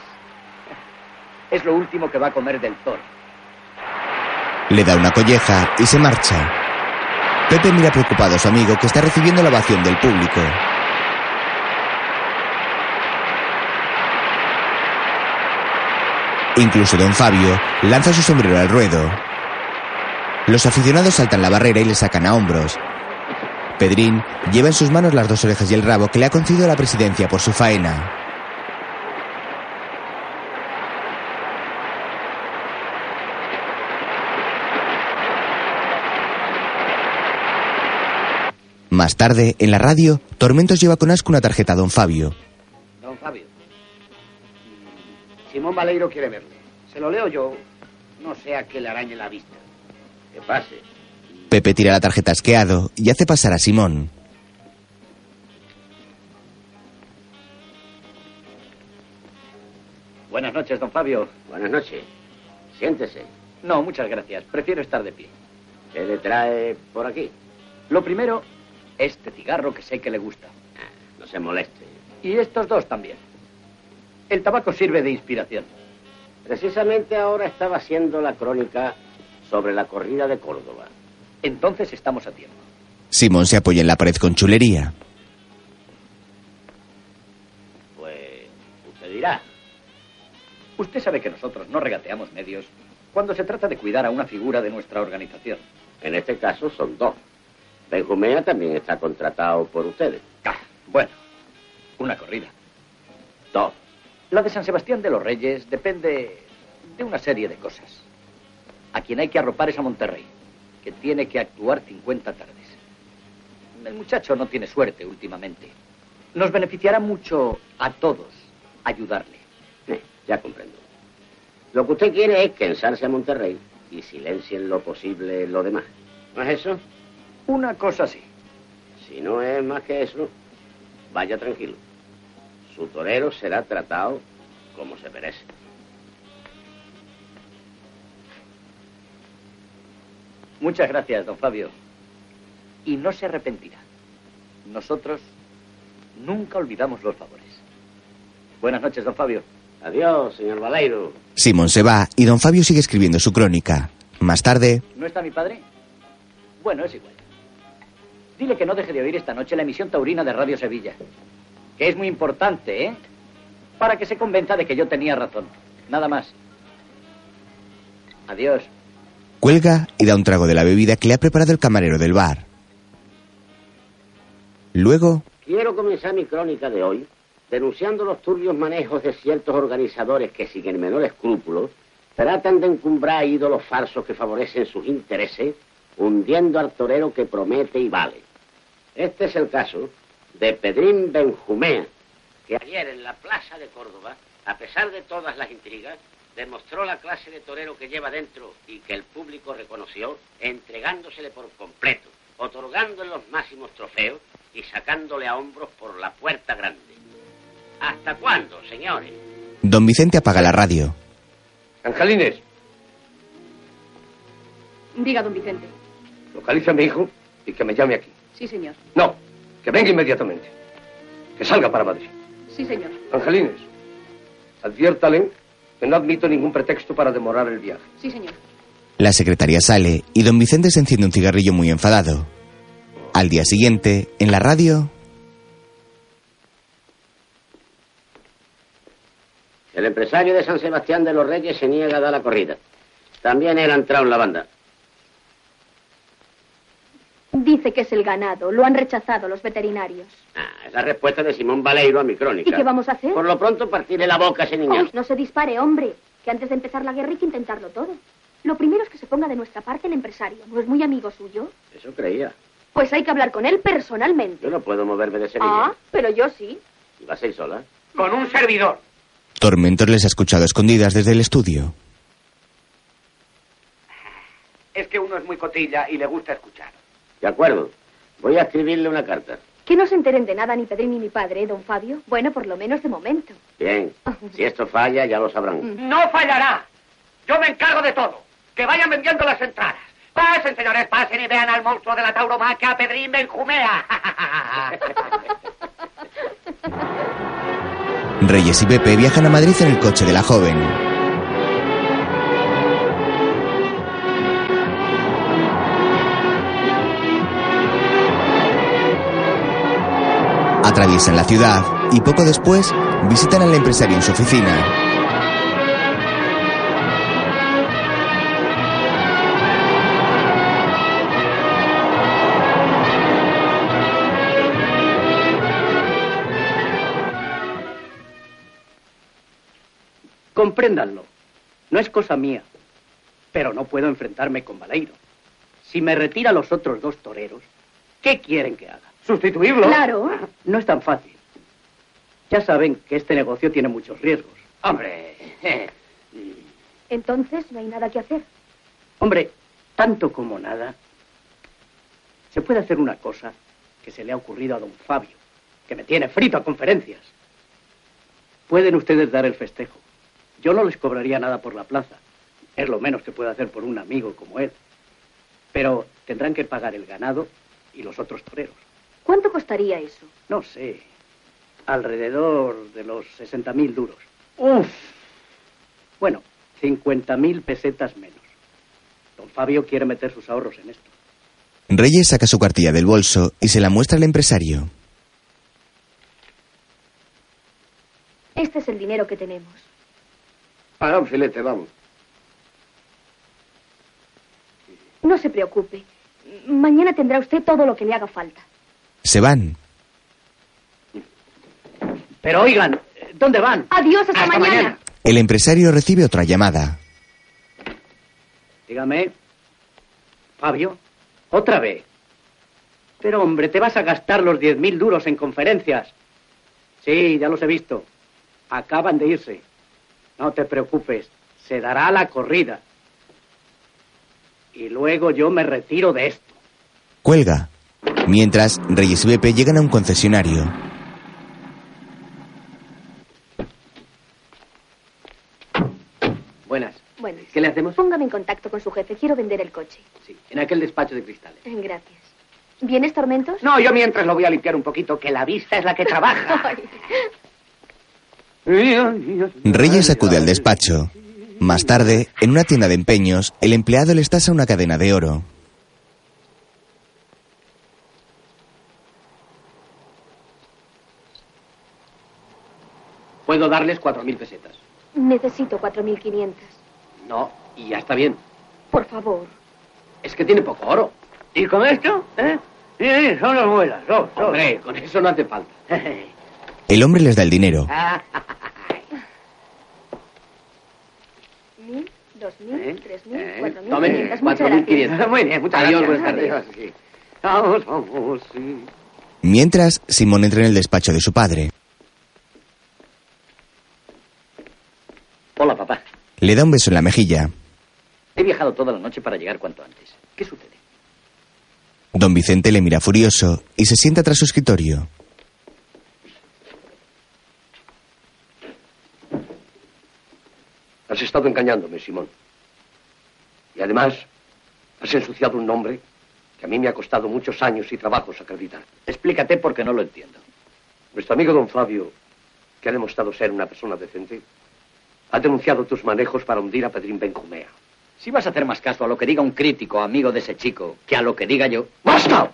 Es lo último que va a comer del toro. Le da una colleja y se marcha. Pepe mira preocupado a su amigo que está recibiendo la ovación del público. Incluso don Fabio lanza su sombrero al ruedo. Los aficionados saltan la barrera y le sacan a hombros. Pedrín lleva en sus manos las dos orejas y el rabo que le ha concedido la presidencia por su faena. Más tarde, en la radio, Tormentos lleva con asco una tarjeta a don Fabio. Don Fabio. Simón Baleiro quiere verle. Se lo leo yo. No sea que le arañe la vista. Que pase. Pepe tira la tarjeta asqueado y hace pasar a Simón. Buenas noches, don Fabio. Buenas noches. Siéntese. No, muchas gracias. Prefiero estar de pie. ¿Qué le trae por aquí? Lo primero, este cigarro que sé que le gusta. Ah, no se moleste. Y estos dos también. El tabaco sirve de inspiración. Precisamente ahora estaba haciendo la crónica sobre la corrida de Córdoba. Entonces estamos a tiempo. Simón se apoya en la pared con chulería. Pues usted dirá. Usted sabe que nosotros no regateamos medios cuando se trata de cuidar a una figura de nuestra organización. En este caso son dos. Benjumea también está contratado por ustedes. Ah, bueno, una corrida. Dos. La de San Sebastián de los Reyes depende de una serie de cosas. A quien hay que arropar es a Monterrey, que tiene que actuar 50 tardes. El muchacho no tiene suerte últimamente. Nos beneficiará mucho a todos ayudarle. Ya comprendo. Lo que usted quiere es cansarse a Monterrey y silencien lo posible lo demás. ¿No es eso? Una cosa sí. Si no es más que eso, vaya tranquilo. Su torero será tratado como se merece. Muchas gracias, don Fabio. Y no se arrepentirá. Nosotros nunca olvidamos los favores. Buenas noches, don Fabio. Adiós, señor Baleiro. Simón se va y don Fabio sigue escribiendo su crónica. Más tarde, ¿No está mi padre? Bueno, es igual. Dile que no deje de oír esta noche la emisión taurina de Radio Sevilla. Que es muy importante, ¿eh? Para que se convenza de que yo tenía razón. Nada más. Adiós. Cuelga y da un trago de la bebida que le ha preparado el camarero del bar. Luego, Quiero comenzar mi crónica de hoy denunciando los turbios manejos de ciertos organizadores que, sin el menor escrúpulo, tratan de encumbrar ídolos falsos que favorecen sus intereses, hundiendo al torero que promete y vale. Este es el caso de Pedrín Benjumea, que ayer en la plaza de Córdoba, a pesar de todas las intrigas, demostró la clase de torero que lleva dentro y que el público reconoció, entregándosele por completo, otorgándole los máximos trofeos y sacándole a hombros por la puerta grande. ¿Hasta cuándo, señores? don Vicente apaga la radio. Angelines, Diga, don Vicente. localiza a mi hijo y que me llame aquí. Sí, señor. No, que venga inmediatamente. Que salga para Madrid. Sí, señor. Angelines, adviértale no admito ningún pretexto para demorar el viaje. Sí, señor. La secretaria sale y don Vicente se enciende un cigarrillo muy enfadado. Al día siguiente, en la radio, El empresario de San Sebastián de los Reyes se niega a dar la corrida. También él ha entrado en la banda. Dice que es el ganado. Lo han rechazado los veterinarios. Ah, es la respuesta de Simón Baleiro a mi crónica. ¿Y qué vamos a hacer? Por lo pronto partirle la boca a ese niño. No se dispare, hombre. Que antes de empezar la guerra hay que intentarlo todo. Lo primero es que se ponga de nuestra parte el empresario. ¿No es muy amigo suyo? Eso creía. Pues hay que hablar con él personalmente. Yo no puedo moverme de Sevilla. Ah, pero yo sí. ¿Y vas a ir sola? Con un servidor. Tormentor les ha escuchado a escondidas desde el estudio. Es que uno es muy cotilla y le gusta escuchar. De acuerdo. Voy a escribirle una carta. Que no se enteren de nada ni Pedrín ni mi padre, ¿eh, don Fabio. Bueno, por lo menos de momento. Bien. Si esto falla, ya lo sabrán. No fallará. Yo me encargo de todo. Que vayan vendiendo las entradas. Pasen, señores, pasen y vean al monstruo de la tauromaquia, a Pedrín Benjumea. Reyes y Pepe viajan a Madrid en el coche de la joven. Atraviesan la ciudad y poco después visitan al empresario en su oficina. Compréndanlo. No es cosa mía. Pero no puedo enfrentarme con Baleiro. Si me retira los otros dos toreros, ¿qué quieren que haga? ¿Sustituirlo? Claro. No es tan fácil. Ya saben que este negocio tiene muchos riesgos. Hombre, Entonces no hay nada que hacer. Hombre, tanto como nada. Se puede hacer una cosa que se le ha ocurrido a don Fabio, que me tiene frito a conferencias. Pueden ustedes dar el festejo. Yo no les cobraría nada por la plaza. Es lo menos que puedo hacer por un amigo como él. Pero tendrán que pagar el ganado y los otros toreros. ¿Cuánto costaría eso? No sé. Alrededor de los 60 mil duros. Uf. Bueno, 50 mil pesetas menos. Don Fabio quiere meter sus ahorros en esto. Reyes saca su cartilla del bolso y se la muestra al empresario. Este es el dinero que tenemos. Para un filete, vamos. No se preocupe. Mañana tendrá usted todo lo que le haga falta. Se van. Pero oigan, ¿dónde van? Adiós, hasta, mañana. El empresario recibe otra llamada. Dígame. Fabio, otra vez. Pero hombre, te vas a gastar los 10 mil duros en conferencias. Sí, ya los he visto. Acaban de irse. No te preocupes, se dará la corrida. Y luego yo me retiro de esto. Cuelga. Mientras, Reyes y Pepe llegan a un concesionario. Buenas. Bueno, ¿Qué le hacemos? póngame en contacto con su jefe. Quiero vender el coche. Sí, en aquel despacho de cristales. Eh, Gracias. ¿Vienes, Tormentos? No, yo mientras lo voy a limpiar un poquito, que la vista es la que trabaja. Reyes acude al despacho. Más tarde, en una tienda de empeños, el empleado le estasa una cadena de oro. Puedo darles cuatro mil pesetas. Necesito 4.500. No, y ya está bien. Por favor. Es que tiene poco oro. ¿Y con esto? ¿Eh? Sí, sí, son las muelas. Son, son. Hombre, con eso no hace falta. El hombre les da el dinero. Mil, dos mil, ¿Eh? tres mil, ¿Eh? cuatro mil, Tomen, cuatro mil gracias. quinientas. Muy bien, muchas Adiós, gracias. buenas tardes. Adiós, sí. Vamos, vamos, sí. Mientras, Simón entra en el despacho de su padre. Hola, papá. Le da un beso en la mejilla. He viajado toda la noche para llegar cuanto antes. ¿Qué sucede? Don Vicente le mira furioso y se sienta tras su escritorio. Has estado engañándome, Simón. Y además, has ensuciado un nombre que a mí me ha costado muchos años y trabajos acreditar. Explícate porque no lo entiendo. Nuestro amigo don Fabio, que ha demostrado ser una persona decente, ha denunciado tus manejos para hundir a Pedrín Benjumea. Si vas a hacer más caso a lo que diga un crítico amigo de ese chico que a lo que diga yo. ¡Basta!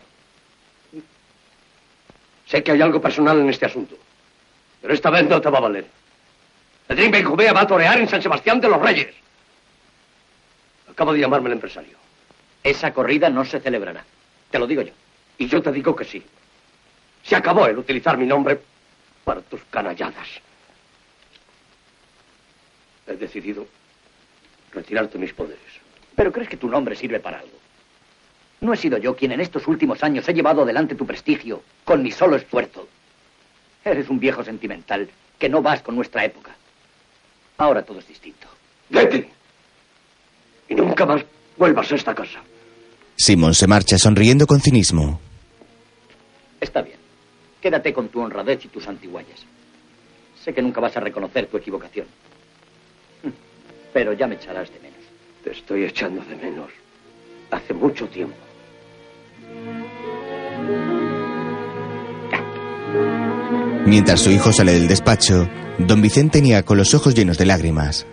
Sé que hay algo personal en este asunto, pero esta vez no te va a valer. Pedrín Benjumea va a torear en San Sebastián de los Reyes. Acaba de llamarme el empresario. Esa corrida no se celebrará. Te lo digo yo. Y yo te digo que sí. Se acabó el utilizar mi nombre para tus canalladas. He decidido retirarte mis poderes. ¿Pero crees que tu nombre sirve para algo? No he sido yo quien en estos últimos años he llevado adelante tu prestigio con mi solo esfuerzo. Eres un viejo sentimental que no vas con nuestra época. Ahora todo es distinto. Vete. Y nunca más vuelvas a esta casa. Simón se marcha sonriendo con cinismo. Está bien. Quédate con tu honradez y tus antiguallas. Sé que nunca vas a reconocer tu equivocación. Pero ya me echarás de menos. Te estoy echando de menos. Hace mucho tiempo. Mientras su hijo sale del despacho, don Vicente niega con los ojos llenos de lágrimas.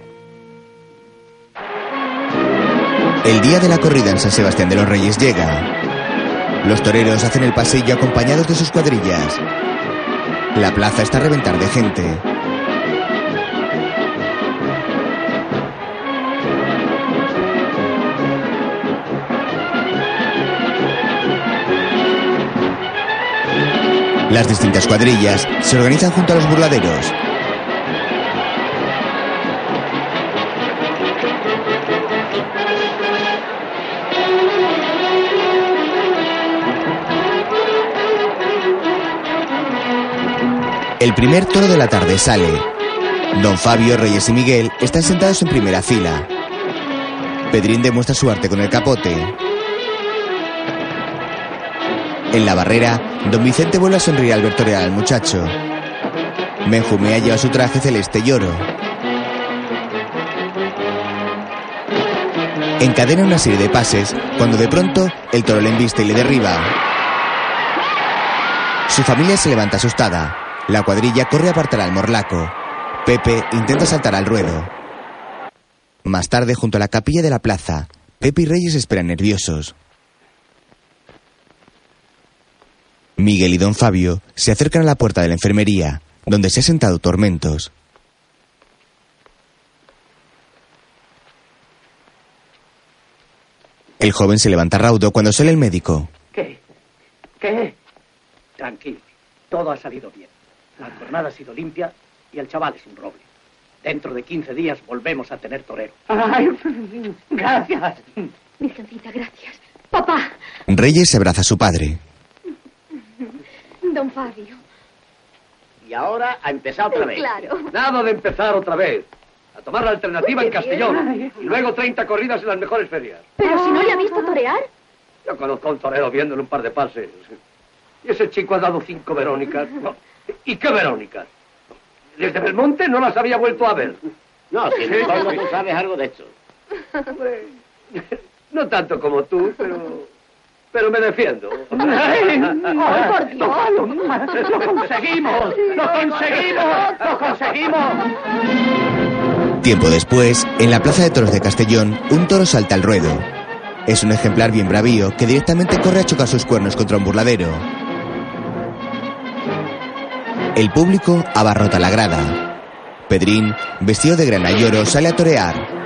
El día de la corrida en San Sebastián de los Reyes llega. Los toreros hacen el pasillo acompañados de sus cuadrillas. La plaza está a reventar de gente. Las distintas cuadrillas se organizan junto a los burladeros. El primer toro de la tarde sale. Don Fabio, Reyes y Miguel están sentados en primera fila. Pedrín demuestra su arte con el capote. En la barrera, don Vicente vuelve a sonreír al ver torear al muchacho. Benjumea lleva su traje celeste y oro. Encadena una serie de pases cuando de pronto el toro le embiste y le derriba. Su familia se levanta asustada. La cuadrilla corre a apartar al morlaco. Pepe intenta saltar al ruedo. Más tarde, junto a la capilla de la plaza, Pepe y Reyes esperan nerviosos. Miguel y don Fabio se acercan a la puerta de la enfermería, donde se ha sentado Tormentos. El joven se levanta raudo cuando sale el médico. ¿Qué? ¿Qué? Tranquilo. Todo ha salido bien. La jornada ha sido limpia y el chaval es un roble. Dentro de 15 días volvemos a tener torero. Ay, gracias. Virgencita, gracias. Papá, Reyes se abraza a su padre. Don Fabio. Y ahora a empezar otra vez. Claro. Nada de empezar otra vez. A tomar la alternativa en Castellón. Y luego 30 corridas en las mejores ferias. Pero si no le ha visto torear. Yo conozco a un torero viéndole un par de pases. Y ese chico ha dado cinco Verónicas. No, ¿Y qué Verónicas? Desde Belmonte no las había vuelto a ver. No, si en fondo tú sabes algo de esto. No tanto como tú, pero... Pero me defiendo. ¡Ay, por Dios! ¡Lo conseguimos! ¡Lo conseguimos! ¡Lo conseguimos! Tiempo después, en la plaza de toros de Castellón, un toro salta al ruedo. Es un ejemplar bien bravío que directamente corre a chocar sus cuernos contra un burladero. El público abarrota la grada. Pedrín, vestido de grana y oro, sale a torear.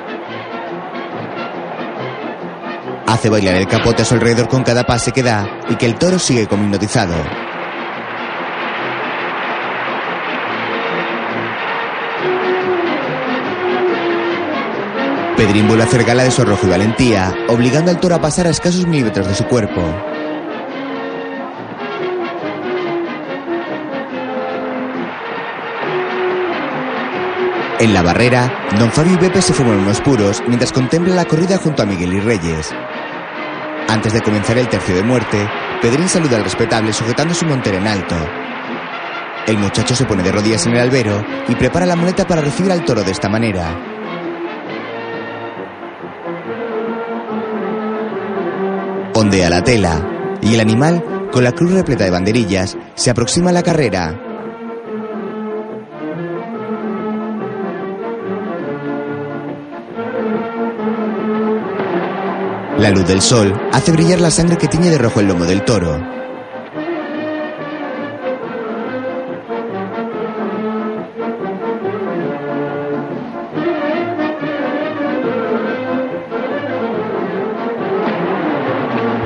Hace bailar el capote a su alrededor con cada pase que da y que el toro sigue como hipnotizado. Pedrín vuelve a hacer gala de su arrojo y valentía, obligando al toro a pasar a escasos milímetros de su cuerpo. En la barrera, don Fabio y Pepe se fuman unos puros mientras contemplan la corrida junto a Miguel y Reyes. Antes de comenzar el tercio de muerte, Pedrín saluda al respetable sujetando su montera en alto. El muchacho se pone de rodillas en el albero y prepara la muleta para recibir al toro de esta manera. Ondea la tela y el animal, con la cruz repleta de banderillas, se aproxima a la carrera. La luz del sol hace brillar la sangre que tiñe de rojo el lomo del toro.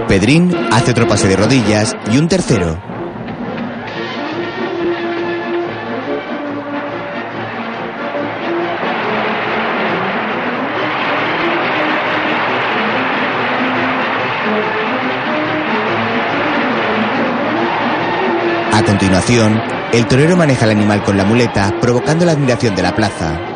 Pedrín hace otro pase de rodillas y un tercero. Continuación, el torero maneja al animal con la muleta, provocando la admiración de la plaza.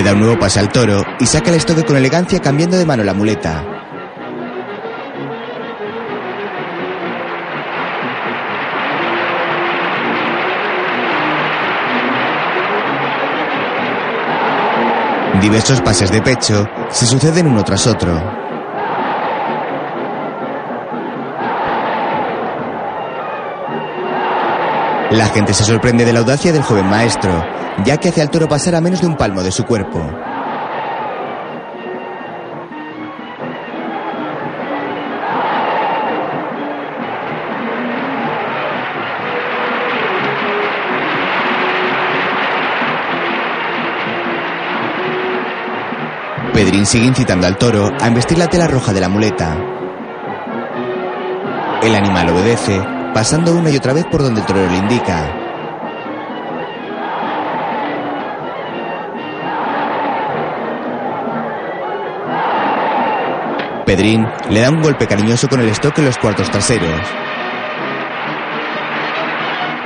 Le da un nuevo pase al toro y saca el estoque con elegancia cambiando de mano la muleta. Diversos pases de pecho se suceden uno tras otro. La gente se sorprende de la audacia del joven maestro, ya que hace al toro pasar a menos de un palmo de su cuerpo. Pedrín sigue incitando al toro a embestir la tela roja de la muleta. El animal obedece, pasando una y otra vez por donde el torero le indica. Pedrín le da un golpe cariñoso con el estoque en los cuartos traseros.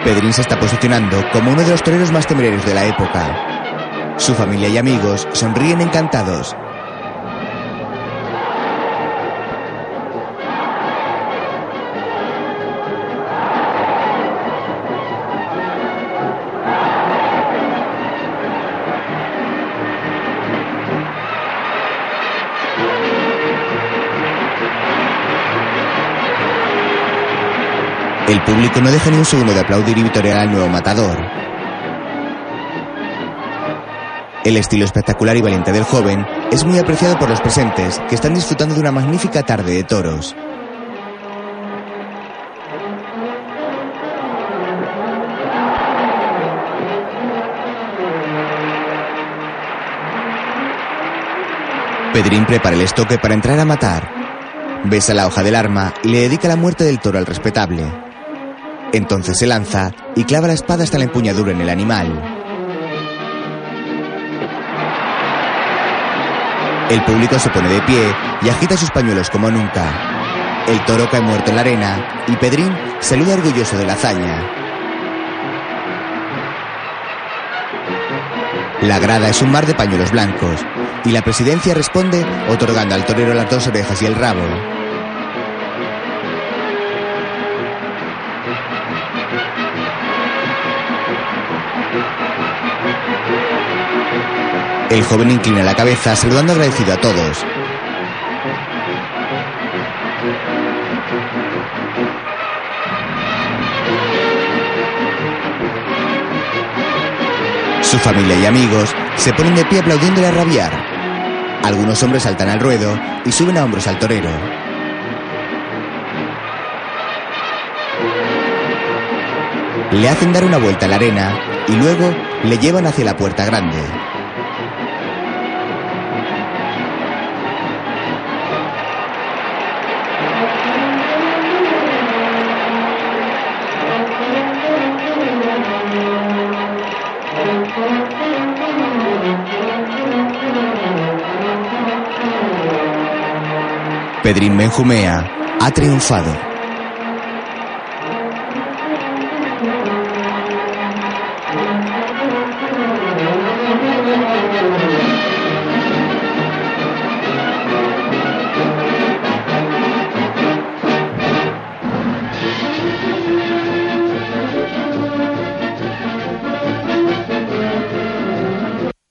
Pedrín se está posicionando como uno de los toreros más temerarios de la época. Su familia y amigos sonríen encantados. El público no deja ni un segundo de aplaudir y vitorear al nuevo matador. El estilo espectacular y valiente del joven es muy apreciado por los presentes, que están disfrutando de una magnífica tarde de toros. Pedrín prepara el estoque para entrar a matar. Besa la hoja del arma y le dedica la muerte del toro al respetable. Entonces se lanza y clava la espada hasta la empuñadura en el animal. El público se pone de pie y agita sus pañuelos como nunca. El toro cae muerto en la arena y Pedrín saluda orgulloso de la hazaña. La grada es un mar de pañuelos blancos y la presidencia responde otorgando al torero las dos orejas y el rabo. El joven inclina la cabeza saludando agradecido a todos. Su familia y amigos se ponen de pie aplaudiéndole a rabiar. Algunos hombres saltan al ruedo y suben a hombros al torero. Le hacen dar una vuelta a la arena y luego le llevan hacia la puerta grande. Pedrín Benjumea ha triunfado.